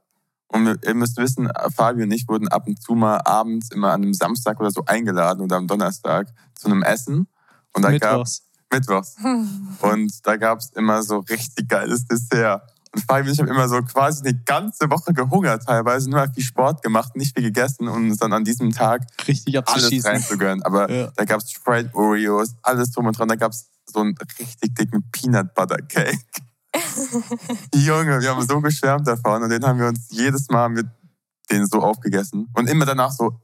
Und ihr müsst wissen, Fabi und ich wurden ab und zu mal abends immer an einem Samstag oder so eingeladen oder am Donnerstag zu einem Essen. Und da gab Mittwochs. Mittwochs. Und da gab es immer so richtig geiles Dessert. Und Fabi und ich haben immer so quasi eine ganze Woche gehungert teilweise, nur viel Sport gemacht, nicht viel gegessen und uns dann an diesem Tag Richtig alles reinzugönnen. Aber Ja. da gab es Fried Oreos, alles drum und dran. Da gab es so einen richtig dicken Peanut Butter Cake. Junge, wir haben so geschwärmt davon und den haben wir uns jedes Mal mit den so aufgegessen. Und immer danach so,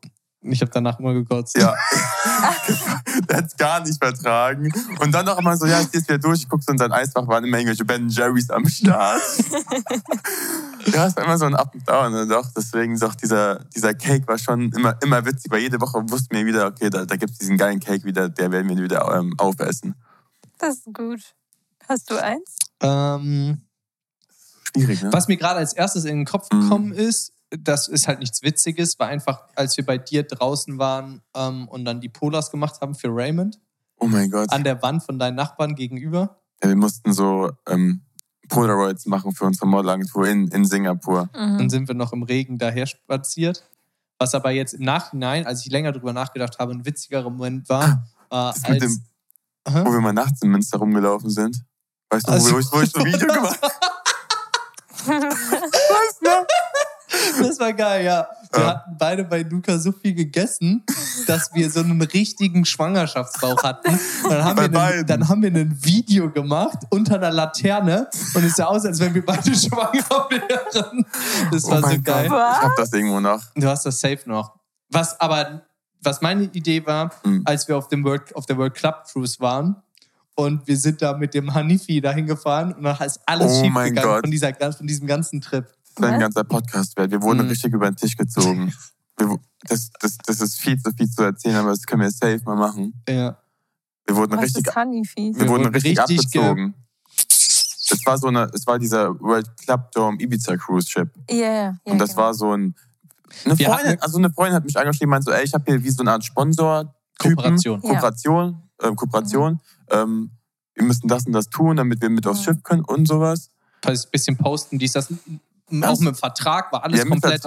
Ich habe danach immer gekotzt. ja, der hat's gar nicht vertragen. Und dann noch immer so, ja, ich geh's wieder durch, ich guck so in sein Eisfach, waren immer irgendwelche Ben Jerry's am Start. ja, es war immer so ein Up und Down. Und doch, deswegen doch dieser, dieser Cake war schon immer, immer witzig, weil jede Woche wussten wir wieder, okay, da, da gibt's diesen geilen Cake wieder, der werden wir wieder ähm, aufessen. Das ist gut. Hast du eins? Ähm, Schwierig, ne? was mir gerade als erstes in den Kopf Mhm. gekommen ist, das ist halt nichts Witziges, war einfach, als wir bei dir draußen waren ähm, und dann die Polars gemacht haben für Raymond, Oh mein Gott. an der Wand von deinen Nachbarn gegenüber. Ja, wir mussten so ähm, Polaroids machen für unsere Modelagentur in, in Singapur. Mhm. Dann sind wir noch im Regen daher spaziert. Was aber jetzt im Nachhinein, als ich länger drüber nachgedacht habe, ein witzigerer Moment war, war Das mit als. dem, wo wir mal nachts in Münster rumgelaufen sind. Weißt du, Also- wo, ich, wo ich so ein Video gemacht habe? Das war geil, ja. Wir Ja. hatten beide bei Luca so viel gegessen, dass wir so einen richtigen Schwangerschaftsbauch hatten. Und dann haben, Bei wir beiden. ein, dann haben wir ein Video gemacht unter einer Laterne und es sah aus, als wenn wir beide schwanger wären. Das Oh war so mein geil. Gott. Ich hab das irgendwo noch. Du hast das safe noch. Was aber, was meine Idee war, Hm. als wir auf, dem World, auf der World Club Cruise waren und wir sind da mit dem Hanifi dahin gefahren und dann ist alles Oh schief gegangen Gott. von, dieser, von diesem ganzen Trip. Das war ein Was? ganzer Podcast wert. Wir wurden Mhm. richtig über den Tisch gezogen. Wir, das, das, das ist viel zu viel zu erzählen, aber das können wir safe mal machen. Ja. Wir wurden Was richtig, wir Wir wurden richtig, richtig ge- abgezogen. Es war so eine, es war dieser World Club Dome Ibiza Cruise Ship. Ja, ja. Und das genau. war so ein, eine Wir Freundin, also eine Freundin hat mich angeschrieben, meinte so, ey, ich habe hier wie so eine Art Sponsor. Kooperation. Ja. Kooperation, ähm, Kooperation. Ähm, wir müssen das und das tun, damit wir mit aufs Mhm. Schiff können und sowas. ein bisschen posten, dies, das. Auch mit dem Vertrag war alles einen komplett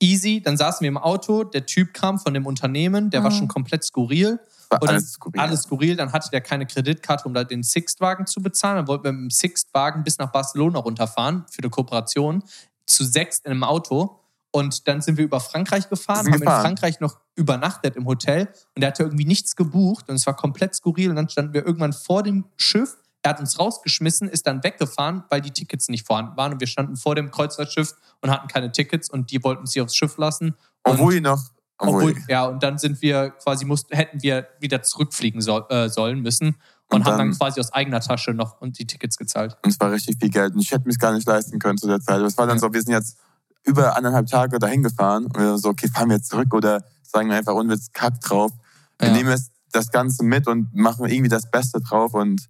easy. Dann saßen wir im Auto, der Typ kam von dem Unternehmen, der war Mhm. schon komplett skurril. War Und dann- alles skurril. Alles skurril, dann hatte der keine Kreditkarte, um da den Sixt-Wagen zu bezahlen. Dann wollten wir mit dem Sixt-Wagen bis nach Barcelona runterfahren für eine Kooperation. Zu sechs in einem Auto. Und dann sind wir über Frankreich gefahren, haben gefahren. in Frankreich noch übernachtet im Hotel und der hatte irgendwie nichts gebucht und es war komplett skurril. Und dann standen wir irgendwann vor dem Schiff. Er hat uns rausgeschmissen, ist dann weggefahren, weil die Tickets nicht vorhanden waren. Und wir standen vor dem Kreuzfahrtschiff und hatten keine Tickets und die wollten uns hier aufs Schiff lassen. Obwohl noch, obwohl, obwohl, ja, und dann sind wir quasi, mussten, hätten wir wieder zurückfliegen soll, äh, sollen müssen und, Und haben dann dann- quasi aus eigener Tasche noch und die Tickets gezahlt. und es war richtig viel Geld. Und ich hätte mir gar nicht leisten können zu der Zeit. Aber es war dann Ja. so, wir sind jetzt über anderthalb Tage dahin gefahren und wir waren so, okay, fahren wir jetzt zurück oder sagen wir einfach unwitz Kack drauf. Wir Ja. nehmen jetzt das Ganze mit und machen irgendwie das Beste drauf und,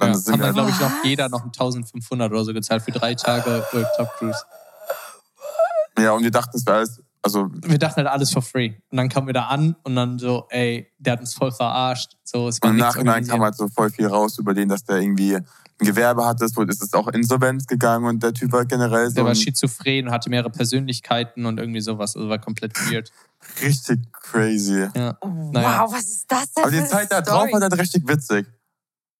und dann Ja, sind haben wir dann, glaube ich, noch jeder noch 1500 oder so gezahlt für drei Tage World Club Cruise. ja, und wir dachten, es wäre alles, also Wir dachten halt alles for free. Und dann kamen wir da an und dann so, ey, der hat uns voll verarscht. So, es war Und im Nachhinein kam halt so voll viel raus über den, dass der irgendwie ein Gewerbe hatte. Es wurde- es ist auch insolvenz gegangen und der Typ war generell so Der war schizophren, hatte mehrere Persönlichkeiten und irgendwie sowas. Also war komplett weird. richtig crazy. Ja, Wow, Naja. was ist das denn? Aber die für Zeit da drauf war dann richtig witzig.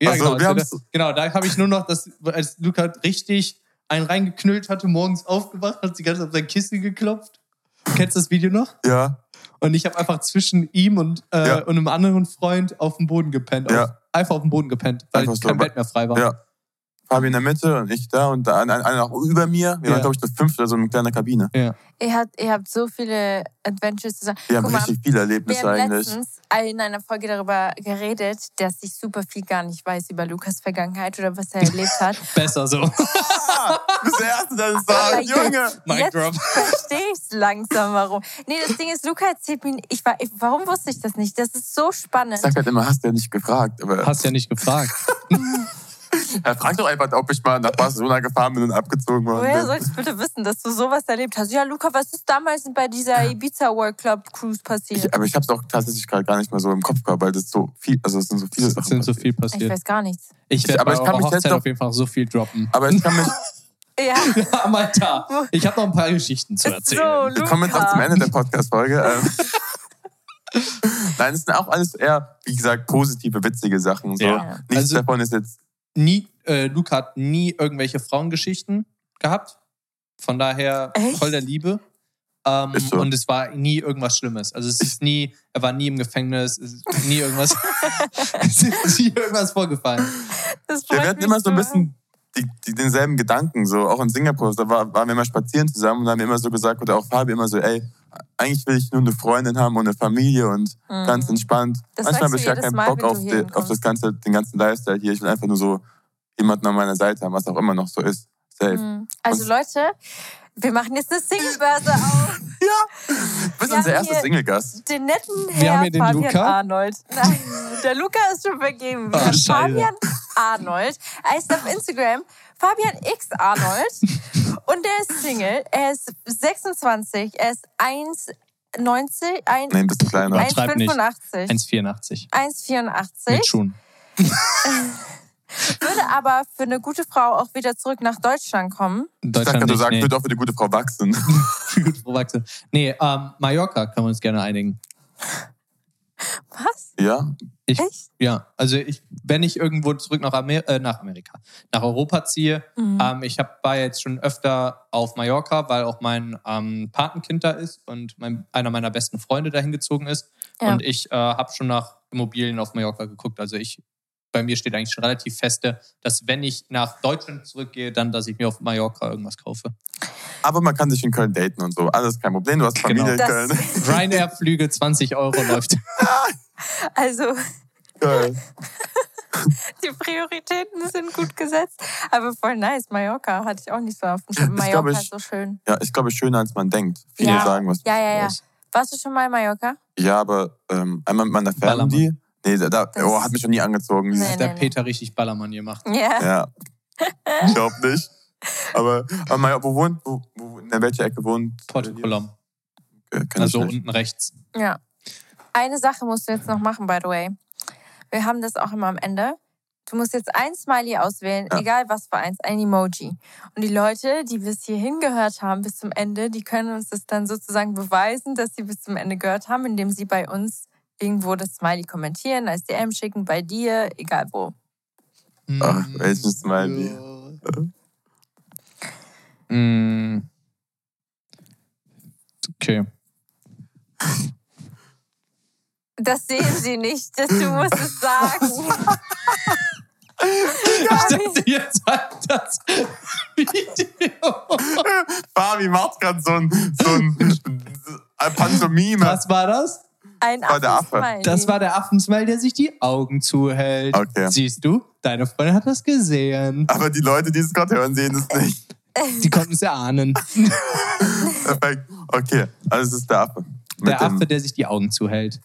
Ja Also, genau, also, da, genau. Da habe ich nur noch, das, als Luca richtig einen reingeknüllt hatte, morgens aufgewacht, hat die ganze Zeit auf sein Kissen geklopft. Du kennst das Video noch? Ja, Und ich habe einfach zwischen ihm und, äh, Ja. und einem anderen Freund auf dem Boden gepennt. Ja. Auf, einfach auf dem Boden gepennt, weil Einfach so, kein aber- Bett mehr frei war. ja. Fabi in der Mitte und ich da und da einer auch über mir. Wir Ja. waren, glaube ich, das fünfte oder so eine kleine Kabine. Ja. Ihr habt, ihr habt so viele Adventures zusammen. Wir haben Guck mal, richtig viele Wir Erlebnisse haben eigentlich. letztens in einer Folge darüber geredet, dass ich super viel gar nicht weiß über Lukas Vergangenheit oder was er erlebt hat. Besser so. Der Erste, das Aber sagt. Junge! Mic drop. verstehe ich langsam, warum. Nee, das Ding ist, Luca erzählt mir, ich war, ich, warum wusste ich das nicht? Das ist so spannend. Ich sag halt immer, hast du ja nicht gefragt. Aber Hast ja nicht gefragt. er fragt doch einfach, ob ich mal nach Barcelona gefahren bin und abgezogen worden Woher bin. soll ich bitte wissen, dass du sowas erlebt hast? Ja, Luca, was ist damals bei dieser Ibiza World Club Cruise passiert? Ich, aber ich habe es auch tatsächlich gerade gar nicht mehr so im Kopf gehabt, weil das so viel, also es sind so viele Es Sachen. sind so passiert. viel Ich passiert. weiß gar nichts. Ich werde aber ich kann mich jetzt auf jeden Fall so viel droppen. Aber ich kann mich, Ja, Ja, Malta. Ich habe noch ein paar Geschichten zu so, erzählen. wir kommen jetzt auch zum Luca. Ende der Podcast-Folge. Ähm, Nein, es sind auch alles eher, wie gesagt, positive, witzige Sachen. So. Ja. Nichts Also- davon ist jetzt Nie, äh, Luca hat nie irgendwelche Frauengeschichten gehabt. Von daher Echt? voll der Liebe. Ähm, so. Und es war nie irgendwas Schlimmes. Also es ist nie, er war nie im Gefängnis, es ist nie irgendwas, es ist nie irgendwas vorgefallen. Wir hatten immer so ein bisschen die, die, denselben Gedanken, so auch in Singapur. Da war, waren wir immer spazieren zusammen und haben immer so gesagt, oder auch Fabi immer so, ey, eigentlich will ich nur eine Freundin haben und eine Familie und hören. ganz Mhm. entspannt. Das Manchmal habe ich gar jedes keinen Mal, Bock auf, die, auf das ganze, den ganzen Lifestyle hier. Ich will einfach nur so jemanden an meiner Seite haben, was auch immer noch so ist. Safe. Mhm. Also Und- Leute, wir machen jetzt eine Singlebörse auf. Du bist Wir unser erster Single-Gast. Den netten Wir Herr haben hier den Fabian Luca. Arnold. Nein, der Luca ist schon vergeben. Wir Ah, haben. Fabian Arnold. Er ist auf Instagram Fabian X Arnold. Und er ist Single. Er ist 26. Er ist 1,90. ein- Nee, ein bisschen kleiner. Nein. Schreib nicht. 1,85. 1,84. 1,84. Mit Schuhen. Würde aber für eine gute Frau auch wieder zurück nach Deutschland kommen. Ich dachte, Deutschland du sagst, nee. wird auch für die gute Frau wachsen. Gut verwachsen. Nee, ähm, Mallorca können wir uns gerne einigen. Was? ja? Ich, Echt? Ja, also ich, wenn ich irgendwo zurück nach, Amer äh, nach Amerika, nach Europa ziehe, Mhm. ähm, ich hab, war jetzt schon öfter auf Mallorca, weil auch mein ähm, Patenkind da ist und mein, einer meiner besten Freunde dahin gezogen ist. Ja. Und ich äh, habe schon nach Immobilien auf Mallorca geguckt. Also ich, bei mir steht eigentlich schon relativ feste, dass wenn ich nach Deutschland zurückgehe, dann, dass ich mir auf Mallorca irgendwas kaufe. Aber man kann sich in Köln daten und so. Alles kein Problem. Du hast Familie Genau. in Köln. Ryanair-Flüge, 20 Euro läuft. Also, Geil. die Prioritäten sind gut gesetzt. Aber voll nice. Mallorca hatte ich auch nicht so auf dem Schirm. Mallorca glaub ich, ist so schön. Ja, ist, glaube ich, schöner, als man denkt. Viele Ja. sagen was. Ja, ja, ja. was. Warst du schon mal in Mallorca? Ja, aber ähm, einmal mit meiner Ballermann. Nee, da, da oh, hat mich schon nie angezogen. Nee. Hat der Peter richtig Ballermann gemacht. Ja. Ja. Ich glaub nicht. Aber, aber wo wohnt, wo, wo, in welcher Ecke wohnt? Porto Colom. Äh, kenn Also unten rechts. Ja. Eine Sache musst du jetzt noch machen, by the way. Wir haben das auch immer am Ende. Du musst jetzt ein Smiley auswählen, Ja. egal was für eins, ein Emoji. Und die Leute, die bis hierhin gehört haben, bis zum Ende, die können uns das dann sozusagen beweisen, dass sie bis zum Ende gehört haben, indem sie bei uns irgendwo das Smiley kommentieren, als DM schicken, bei dir, egal wo. Ach, welches Smiley? Mm. Okay. Das sehen sie nicht, das, du musst es sagen. Ich dachte, ihr zeigt das Video. Fabi macht gerade so ein, so ein Pantomime. Was war das? Ein war der Affe. Affensmiley. Das war der Affensmile, der sich die Augen zuhält. Okay. Siehst du? Deine Freundin hat das gesehen. Aber die Leute, die es gerade hören, sehen es nicht. Die konnten es erahnen. Perfekt. Okay, also es ist der Affe. Mit Der dem, Affe, der sich die Augen zuhält.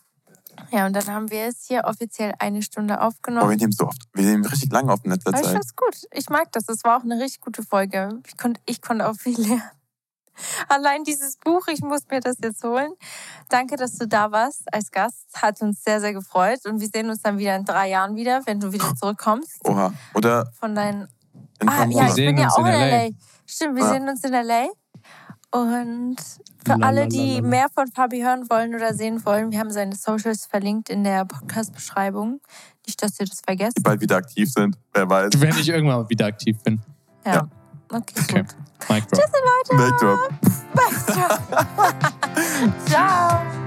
Ja, und dann haben wir es hier offiziell eine Stunde aufgenommen. wir nehmen so oft. Wir nehmen richtig lange auf in letzter Aber ich Zeit. find's gut. Ich mag das. Es war auch eine richtig gute Folge. Ich konnte, ich konnte auch viel lernen. Allein dieses Buch, ich muss mir das jetzt holen. Danke, dass du da warst als Gast. Hat uns sehr, sehr gefreut. Und wir sehen uns dann wieder in drei Jahren wieder, wenn du wieder zurückkommst. Oha. Oder Von deinen. in Ah, ja, Wir ich bin ja auch in LA. LA. Stimmt, wir Ja. sehen uns in LA. Und für alle, die mehr von Fabi hören wollen oder sehen wollen, wir haben seine Socials verlinkt in der Podcast-Beschreibung. Nicht, dass ihr das vergesst. die bald wieder aktiv sind. Wer weiß. Wenn ich irgendwann mal wieder aktiv bin. Ja. Ja. Okay, Okay. gut. Mic drop. Tschüss, Leute. Backdrop. Ciao.